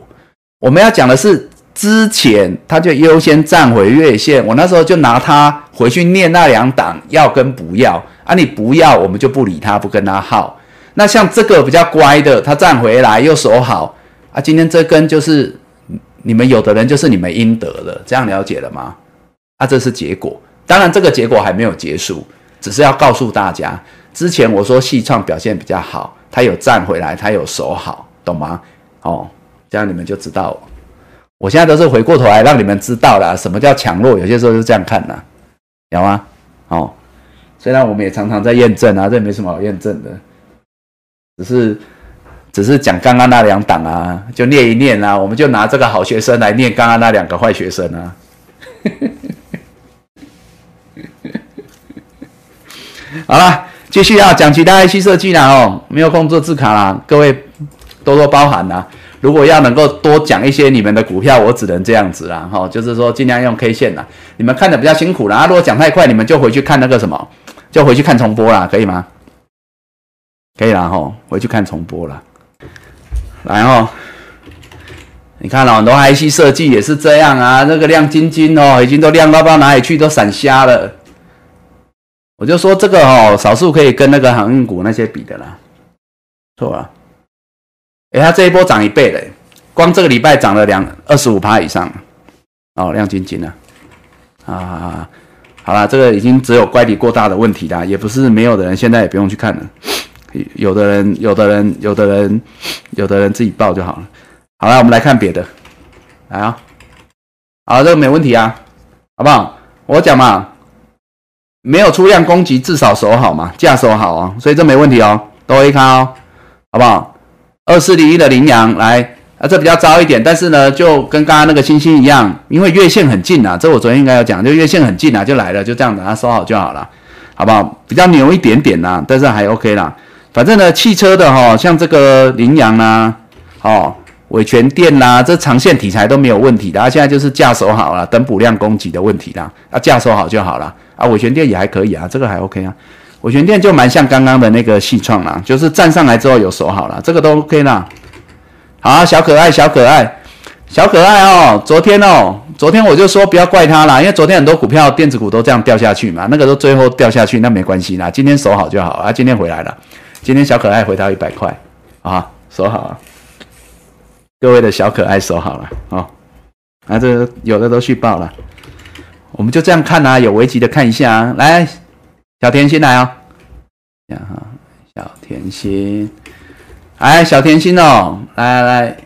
我们要讲的是。之前它就优先站回月线，我那时候就拿它回去念那两档要跟不要啊，你不要我们就不理它，不跟它耗。那像这个比较乖的，他站回来又守好啊，今天这根就是你们有的人就是你们应得的，这样了解了吗？啊，这是结果，当然这个结果还没有结束，只是要告诉大家，之前我说细创表现比较好，他有站回来，他有守好，懂吗？哦，这样你们就知道。我现在都是回过头来让你们知道了什么叫强弱，有些时候是这样看的，有吗？哦，虽然我们也常常在验证啊，这没什么好验证的，只是只是讲刚刚那两档啊，就念一念啊，我们就拿这个好学生来念刚刚那两个坏学生啊。好了，继续啊讲其他 IC 设计啦哦，没有空做字卡啦，各位多多包涵啦。如果要能够多讲一些你们的股票，我只能这样子啦，哈，就是说尽量用 K 线啦。你们看的比较辛苦啦，啊，如果讲太快，你们就回去看那个什么，就回去看重播啦，可以吗？可以啦吼，回去看重播了。然后你看哦，很多 IC 设计也是这样啊，那个亮晶晶哦，已经都亮到不知道哪里去，都闪瞎了。我就说这个哦，少数可以跟那个航运股那些比的啦，错了。哎，它这一波涨一倍嘞，光这个礼拜涨了两二十五趴以上，哦，亮晶晶啊，啊，好了，这个已经只有乖离过大的问题啦，也不是没有的人现在也不用去看了，有的人，有的人，有的人，有的人自己报就好了。好了，我们来看别的，来啊，好，这个没问题啊，好不好？我讲嘛。没有出量攻击，至少守好嘛，价守好啊，所以这没问题哦，都 A 卡哦，好不好？二四零一的羚羊来啊，这比较糟一点，但是呢，就跟刚刚那个星星一样，因为月线很近啊，这我昨天应该有讲，就月线很近啊，就来了，就这样等它收好就好了，好不好？比较牛一点点啦，但是还 OK 啦，反正呢，汽车的哈，像这个羚羊啦，哦，伟全电啦，这长线题材都没有问题的，啊，现在就是价守好了，等补量攻击的问题啦，啊，价守好就好了。啊，伟全电也还可以啊，这个还 OK 啊。伟全电就蛮像刚刚的那个细创啦，就是站上来之后有守好了，这个都 OK 啦。好，小可爱，小可爱，小可爱哦。昨天哦，昨天我就说不要怪他啦，因为昨天很多股票电子股都这样掉下去嘛，那个都最后掉下去，那没关系啦。今天守好就好啊，今天回来了，今天小可爱回到一百块啊，守好了。各位的小可爱守好了啊，啊，这有的都续报了。我们就这样看啊，有危机的看一下啊。来，小甜心来哦，呀哈，小甜心，哎，小甜心哦，来来来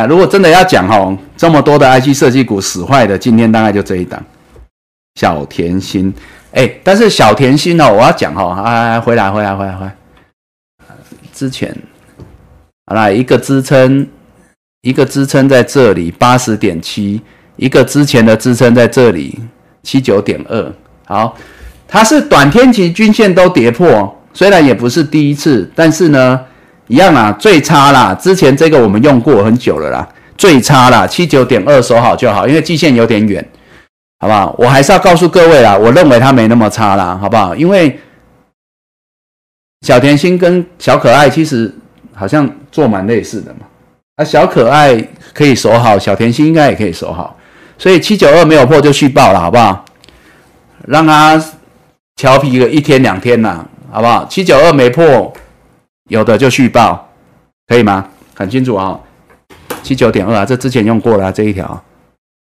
来，如果真的要讲哦，这么多的 IC 设计股使坏的，今天大概就这一档，小甜心。哎，但是小甜心哦，我要讲哦，哎，回来回来回来回来，之前，好啦，一个支撑，一个支撑在这里八十点七，一个之前的支撑在这里。七九点二，好，它是短天期均线都跌破，虽然也不是第一次，但是呢，一样啊，最差啦。之前这个我们用过很久了啦，最差啦，七九点二守好就好，因为季线有点远，好不好？我还是要告诉各位啦，我认为它没那么差啦，好不好？因为小甜心跟小可爱其实好像做蛮类似的嘛，啊，小可爱可以守好，小甜心应该也可以守好。所以七九二没有破就续报了，好不好？让它调皮个一天两天呐，好不好？七九二没破，有的就续报，可以吗？很清楚啊，七九点二啊，这之前用过了这一条，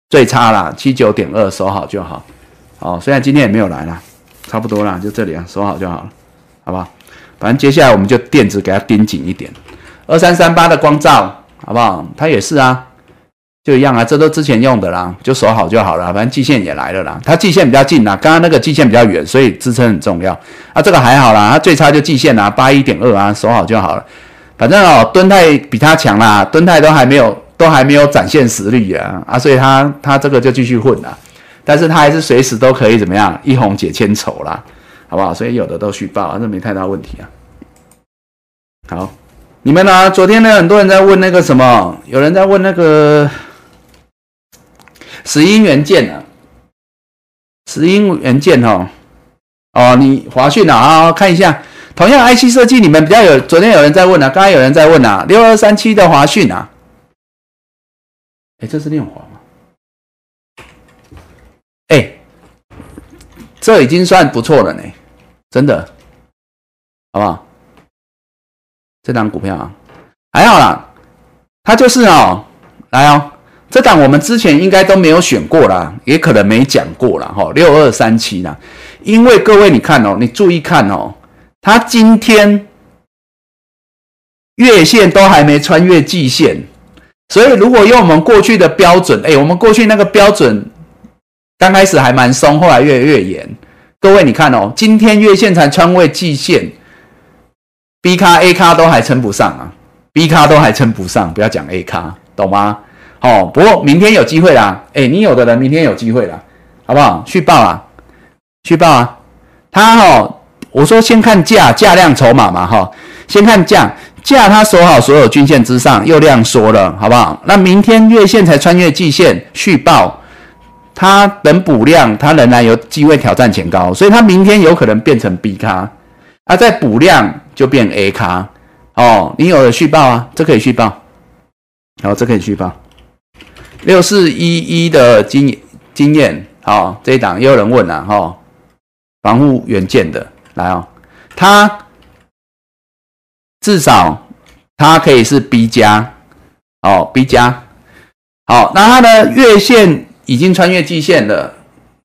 最差了，七九点二守好就好。哦，虽然今天也没有来了，差不多啦，就这里啊，守好就好了，好不好？反正接下来我们就电子给它盯紧一点，二三三八的光照，好不好？它也是啊。就一样啊，这都之前用的啦，就守好就好了。反正季线也来了啦，它季线比较近啦，刚刚那个季线比较远，所以支撑很重要啊。这个还好啦，它最差就季线啦，八一点二啊，守好就好了。反正哦，敦泰比它强啦，敦泰都还没有都还没有展现实力啊啊，所以它它这个就继续混啦。但是它还是随时都可以怎么样，一红解千愁啦，好不好？所以有的都续报，这没太大问题啊。好，你们呢？昨天呢，很多人在问那个什么，有人在问那个。石英元件啊，石英元件哦，哦，你华讯啊，看一下，同样 IC 设计，你们比较有，昨天有人在问啊，刚刚有人在问啊，六二三七的华讯啊，哎，这是念华吗？哎，这已经算不错了呢，真的，好不好？这张股票啊，还好啦，它就是哦，来哦。这档我们之前应该都没有选过啦，也可能没讲过了哈。六二三七啦，因为各位你看哦，你注意看哦，它今天月线都还没穿越季线，所以如果用我们过去的标准，哎，我们过去那个标准刚开始还蛮松，后来越来越严。各位你看哦，今天月线才穿位季线，B 卡 A 卡都还撑不上啊，B 卡都还撑不上，不要讲 A 卡，懂吗？哦，不过明天有机会啦，哎，你有的人明天有机会啦，好不好？去报啊，去报啊。他哈，我说先看价，价量筹码嘛，哈，先看价，价他守好所有均线之上，又量缩了，好不好？那明天月线才穿越季线，续报，它等补量，它仍然有机会挑战前高，所以它明天有可能变成 B 咖，啊，再补量就变 A 咖。哦，你有了续报啊，这可以续报，好，这可以续报。六四一一的经经验，好，这一档也有人问了哈，防护元件的来哦，它至少它可以是 B 加，哦，B 加，好，那它的月线已经穿越季线了，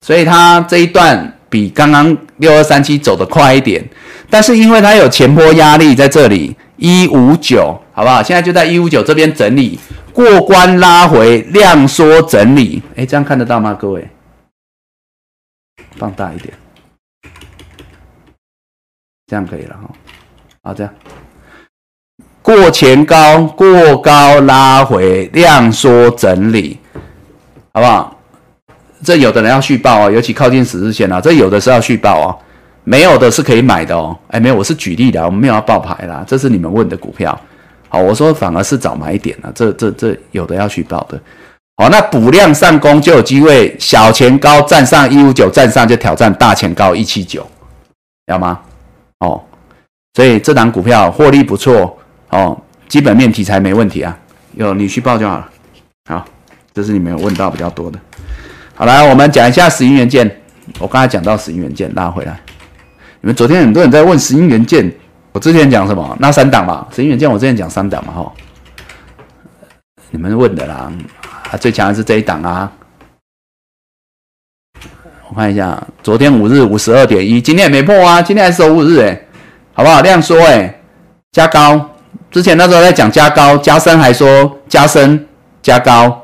所以它这一段比刚刚六二三七走的快一点，但是因为它有前波压力在这里。一五九，好不好？现在就在一五九这边整理，过关拉回，量缩整理。哎，这样看得到吗？各位，放大一点，这样可以了哈。好，这样过前高，过高拉回，量缩整理，好不好？这有的人要续报哦，尤其靠近十日线啊，这有的是要续报哦。没有的是可以买的哦，哎，没有，我是举例的，我们没有要爆牌啦，这是你们问的股票，好，我说反而是早买点了，这这这有的要去报的，好，那补量上攻就有机会小前高站上一五九，站上就挑战大前高一七九，要吗？哦，所以这档股票获利不错哦，基本面题材没问题啊，有你去报就好了，好，这是你们问到比较多的，好来，我们讲一下石英元件，我刚才讲到石英元件，拉回来。你们昨天很多人在问石英元件，我之前讲什么？那三档嘛，石英元件我之前讲三档嘛，哈。你们问的啦，啊，最强的是这一档啊。我看一下，昨天五日五十二点一，今天也没破啊，今天还是收五日哎，好不好？量缩哎，加高。之前那时候在讲加高，加深还说加深加高，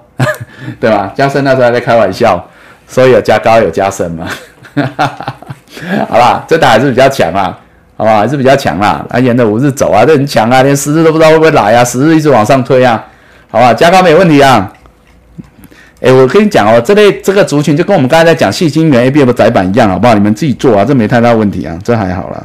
对吧？加深那时候还在开玩笑，所以有加高有加深嘛。好吧，这打还是比较强啊，好吧，还是比较强啦。啊，沿着五日走啊，这很强啊，连十日都不知道会不会来啊，十日一直往上推啊，好吧，加高没问题啊。哎，我跟你讲哦，这类这个族群就跟我们刚才在讲细晶圆 A B F 窄板一样，好不好？你们自己做啊，这没太大问题啊，这还好啦。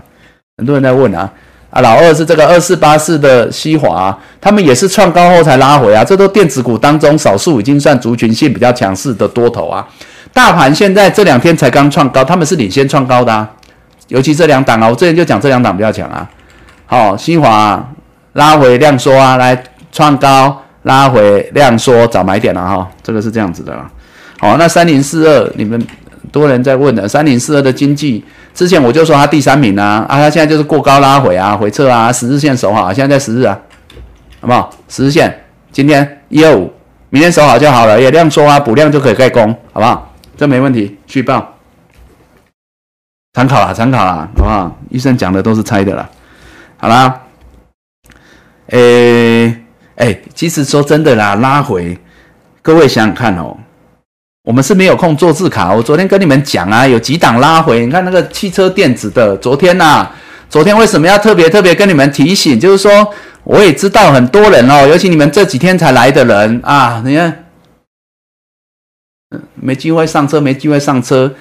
很多人在问啊，啊，老二是这个二四八四的西华，他们也是创高后才拉回啊，这都电子股当中少数已经算族群性比较强势的多头啊。大盘现在这两天才刚创高，他们是领先创高的啊，尤其这两档啊，我之前就讲这两档比较强啊。好，新华拉回量缩啊，来创高拉回量缩找买点了哈，这个是这样子的啦。好，那三零四二，你们多人在问的，三零四二的经济，之前我就说它第三名啊，啊，它现在就是过高拉回啊，回撤啊，十日线守好，现在在十日啊，好不好？十日线，今天一二五，明天守好就好了，也量缩啊，补量就可以盖攻，好不好？这没问题，续报，参考啦，参考啦，好不好？医生讲的都是猜的啦。好啦，诶，哎，其实说真的啦，拉回，各位想想看哦，我们是没有空做字卡。我昨天跟你们讲啊，有几档拉回，你看那个汽车电子的，昨天呐，昨天为什么要特别特别跟你们提醒？就是说，我也知道很多人哦，尤其你们这几天才来的人啊，你看。没机会上车，没机会上车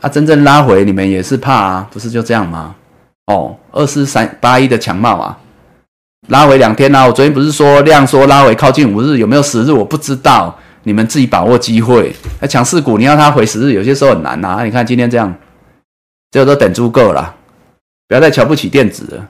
啊！真正拉回你们也是怕啊，不是就这样吗？哦，二四三八一的强帽啊，拉回两天啊！我昨天不是说量缩拉回靠近五日，有没有十日我不知道，你们自己把握机会。那强势股你要它回十日，有些时候很难呐。你看今天这样，这都等足够了，不要再瞧不起电子了。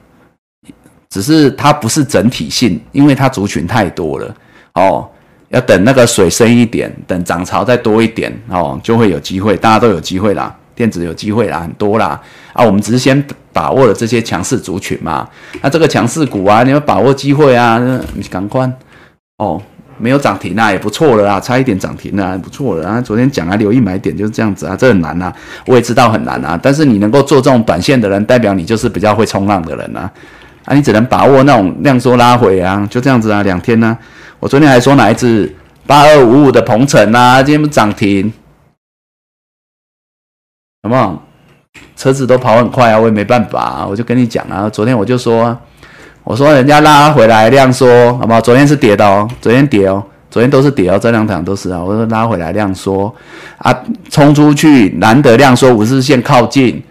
只是它不是整体性，因为它族群太多了哦。要等那个水深一点，等涨潮再多一点哦，就会有机会，大家都有机会啦，电子有机会啦，很多啦啊，我们只是先把握了这些强势族群嘛，那这个强势股啊，你要把握机会啊，赶快哦，没有涨停啊，也不错了啊，差一点涨停啊，不错了啊，昨天讲啊，留意买点就是这样子啊，这很难啊，我也知道很难啊，但是你能够做这种短线的人，代表你就是比较会冲浪的人啊，啊，你只能把握那种量缩拉回啊，就这样子啊，两天呢。我昨天还说哪一只八二五五的鹏程啊，今天不涨停，好不好？车子都跑很快啊，我也没办法，我就跟你讲啊。昨天我就说，我说人家拉回来量缩，好不好？昨天是跌的哦，昨天跌哦，昨天都是跌哦，这两场都是啊。我说拉回来量缩啊，冲出去难得量缩，五日线靠近。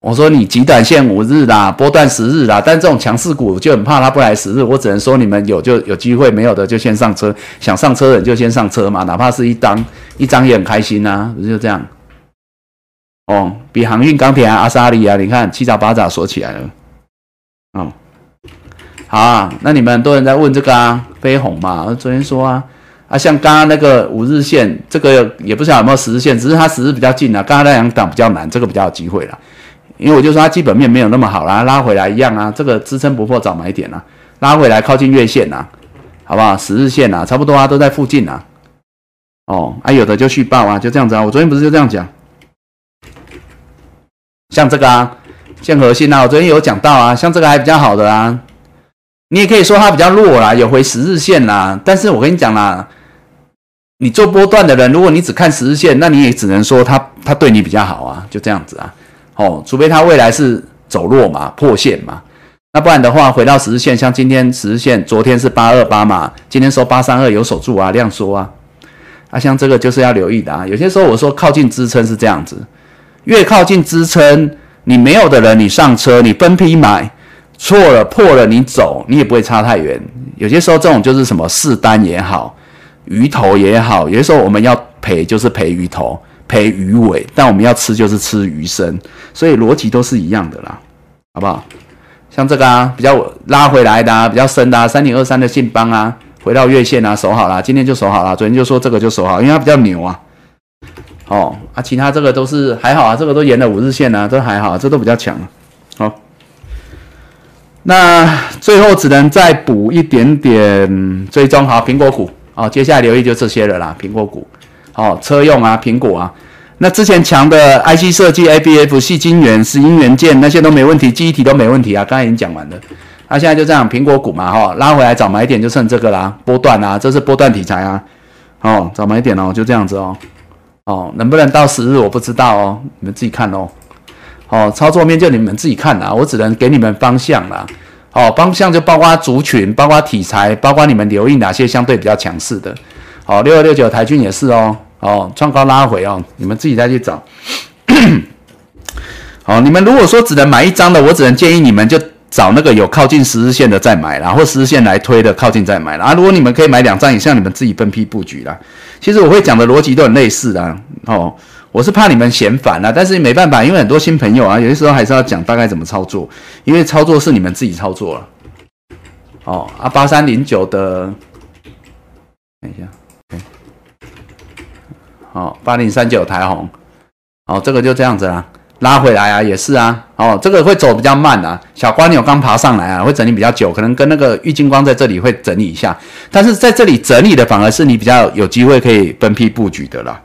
我说你极短线五日啦，波段十日啦，但这种强势股就很怕它不来十日。我只能说你们有就有机会，没有的就先上车。想上车的就先上车嘛，哪怕是一张一张也很开心呐，不就这样？哦，比航运、钢铁啊、阿萨利啊，你看七早八早锁起来了。哦，好啊，那你们很多人在问这个啊，飞鸿嘛，我昨天说啊，啊，像刚刚那个五日线，这个也不知道有没有十日线，只是它十日比较近啊，刚刚那两档比较难，这个比较有机会了，因为我就说它基本面没有那么好啦，拉回来一样啊，这个支撑不破早买点啊，拉回来靠近月线呐，好不好？十日线呐，差不多啊，都在附近呐。哦，啊，有的就续报啊，就这样子啊，我昨天不是就这样讲。像这个啊，建核心啊，我昨天有讲到啊，像这个还比较好的啊，你也可以说它比较弱啦，有回十日线啦。但是我跟你讲啦，你做波段的人，如果你只看十日线，那你也只能说它它对你比较好啊，就这样子啊。哦，除非它未来是走弱嘛，破线嘛，那不然的话，回到十日线，像今天十日线，昨天是八二八嘛，今天收八三二有守住啊，量缩啊，啊，像这个就是要留意的啊。有些时候我说靠近支撑是这样子。越靠近支撑，你没有的人，你上车，你分批买，错了破了，你走，你也不会差太远。有些时候这种就是什么试单也好，鱼头也好，有些时候我们要赔就是赔鱼头，赔鱼尾，但我们要吃就是吃鱼身，所以逻辑都是一样的啦，好不好？像这个啊，比较拉回来的啊，比较深的啊，三点二三的信邦啊，回到月线啊，守好了，今天就守好了，昨天就说这个就守好，因为它比较牛啊。哦啊，其他这个都是还好啊，这个都沿了五日线啊，都还好，这都比较强。那最后只能再补一点点追踪好苹果股哦，接下来留意就这些了啦，苹果股，哦车用啊，苹果啊，那之前强的 IC 设计、ABF、细晶圆、石英元件那些都没问题，记忆体都没问题啊，刚才已经讲完了。那现在就这样，苹果股嘛，哈，拉回来找买点就剩这个啦，波段啊，这是波段题材啊，哦，找买点哦，就这样子哦。哦，能不能到十日我不知道哦，你们自己看哦。哦，操作面就你们自己看啦，我只能给你们方向啦。哦，方向就包括族群，包括题材，包括你们留意哪些相对比较强势的。哦，六二六九台军也是哦。哦，创高拉回哦，你们自己再去找。好，你们如果说只能买一张的，我只能建议你们就。找那个有靠近十日线的再买啦，或十日线来推的靠近再买啦。啊，如果你们可以买两张以上，你们自己分批布局啦。其实我会讲的逻辑都很类似的哦。我是怕你们嫌烦啦，但是没办法，因为很多新朋友啊，有些时候还是要讲大概怎么操作，因为操作是你们自己操作了。哦，啊，八三零九的，看一下，好，八零三九台红，好，这个就这样子啦。拉回来啊，也是啊，哦，这个会走比较慢啊。小瓜牛刚爬上来啊，会整理比较久，可能跟那个郁金光在这里会整理一下，但是在这里整理的反而是你比较有机会可以分批布局的啦。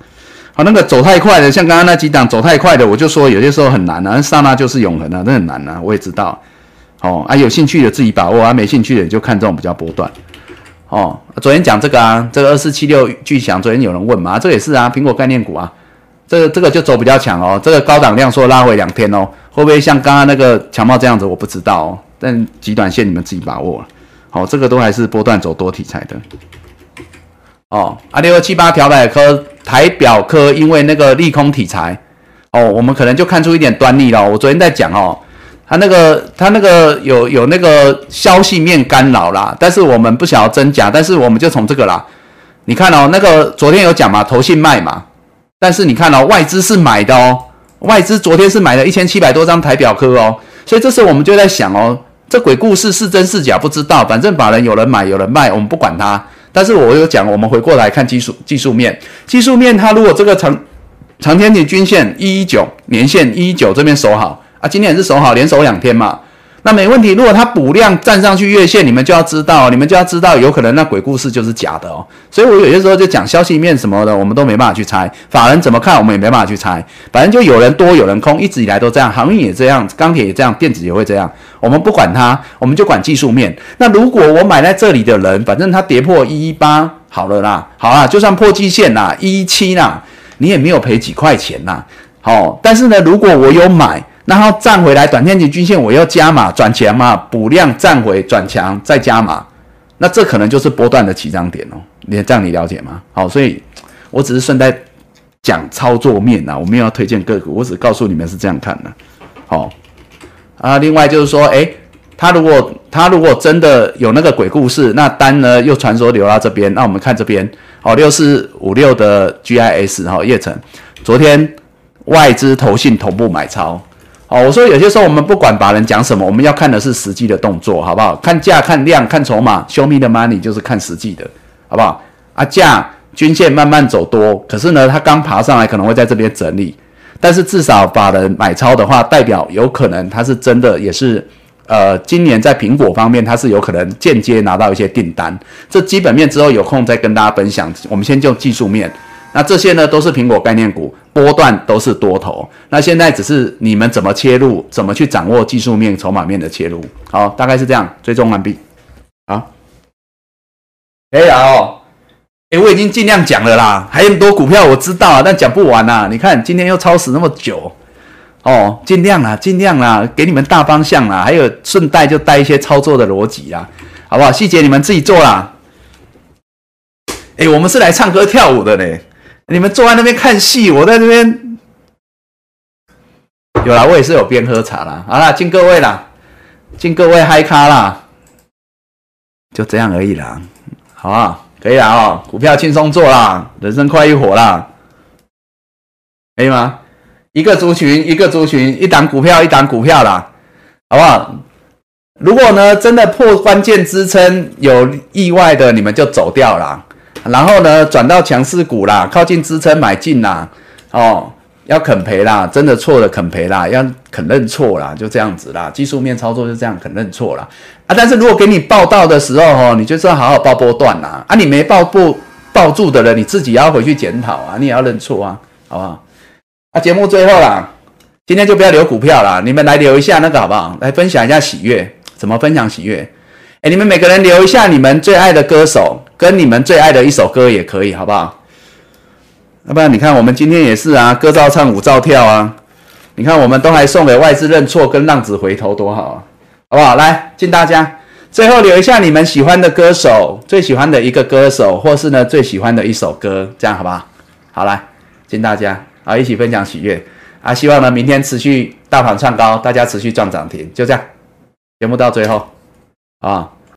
好，那个走太快的，像刚刚那几档走太快的，我就说有些时候很难啊，刹那就是永恒啊，那很难啊，我也知道。哦，啊，有兴趣的自己把握啊，没兴趣的就看这种比较波段。哦，昨天讲这个啊，这个二四七六巨响，昨天有人问嘛，这也是啊，苹果概念股啊。这个这个就走比较强哦，这个高档量说拉回两天哦，会不会像刚刚那个强茂这样子？我不知道哦，但极短线你们自己把握了。好，这个都还是波段走多题材的。哦，啊六二七八条百科台表科，因为那个利空题材，哦，我们可能就看出一点端倪了。我昨天在讲哦，他那个他那个有有那个消息面干扰啦，但是我们不想要真假，但是我们就从这个啦，你看哦，那个昨天有讲嘛，投信卖嘛。但是你看哦，外资是买的哦，外资昨天是买了一千七百多张台表科哦，所以这时候我们就在想哦，这鬼故事是真是假不知道，反正法人有人买有人卖，我们不管它。但是我有讲，我们回过来看技术技术面，技术面它如果这个长长天体均线一一九年线一一九这边守好啊，今天也是守好，连守两天嘛。那没问题，如果它补量站上去月线，你们就要知道，你们就要知道，有可能那鬼故事就是假的哦。所以我有些时候就讲消息面什么的，我们都没办法去猜，法人怎么看，我们也没办法去猜。反正就有人多，有人空，一直以来都这样，航运也这样，钢铁也这样，电子也会这样。我们不管它，我们就管技术面。那如果我买在这里的人，反正它跌破一一八，好了啦，好啦，就算破季线啦，一一七啦，你也没有赔几块钱呐。好，但是呢，如果我有买。然后站回来，短天期均线我要加码转强嘛，补量站回转强再加码，那这可能就是波段的起涨点哦。你这样你了解吗？好，所以我只是顺带讲操作面呐，我没有要推荐个股，我只告诉你们是这样看的。好啊，另外就是说，哎，他如果他如果真的有那个鬼故事，那单呢又传说流到这边，那我们看这边，哦，六四五六的 GIS 哈，叶城，昨天外资投信同步买超，哦，我说有些时候我们不管把人讲什么，我们要看的是实际的动作，好不好？看价、看量、看筹码，Show me the money 就是看实际的，好不好？啊，价均线慢慢走多，可是呢，它刚爬上来可能会在这边整理，但是至少把人买超的话，代表有可能它是真的也是。呃，今年在苹果方面，它是有可能间接拿到一些订单。这基本面之后有空再跟大家分享。我们先就技术面，那这些呢都是苹果概念股，波段都是多头。那现在只是你们怎么切入，怎么去掌握技术面、筹码面的切入。好，大概是这样。追踪完毕。好，可以了哦。哎，我已经尽量讲了啦，还有很多股票我知道，但讲不完啊。你看今天又超时那么久。哦，尽量啦，尽量啦，给你们大方向啦，还有顺带就带一些操作的逻辑啦，好不好？细节你们自己做啦。哎，我们是来唱歌跳舞的嘞，你们坐在那边看戏，我在这边有啦，我也是有边喝茶啦。好啦，敬各位啦，敬各位嗨咖啦，就这样而已啦，好不好？可以啦哦，股票轻松做啦，人生快一活啦，可以吗？一个族群，一个族群，一档股票，一档股票啦，好不好？如果呢，真的破关键支撑有意外的，你们就走掉啦。然后呢，转到强势股啦，靠近支撑买进啦。哦，要肯赔啦，真的错了肯赔啦，要肯认错啦，就这样子啦。技术面操作就这样，肯认错啦。啊。但是如果给你报到的时候哦，你就是好好报波段啦。啊，你没报不报住的人，你自己要回去检讨啊，你也要认错啊，好不好？啊，节目最后啦，今天就不要留股票啦，你们来留一下那个好不好？来分享一下喜悦，怎么分享喜悦？哎，你们每个人留一下你们最爱的歌手，跟你们最爱的一首歌也可以，好不好？要不然你看我们今天也是啊，歌照唱，舞照跳啊。你看我们都还送给外资认错跟浪子回头，多好啊，好不好？来，敬大家，最后留一下你们喜欢的歌手，最喜欢的一个歌手，或是呢最喜欢的一首歌，这样好不好？好来，敬大家。啊，一起分享喜悦啊！希望呢，明天持续大盘创高，大家持续赚涨停，就这样。节目到最后啊。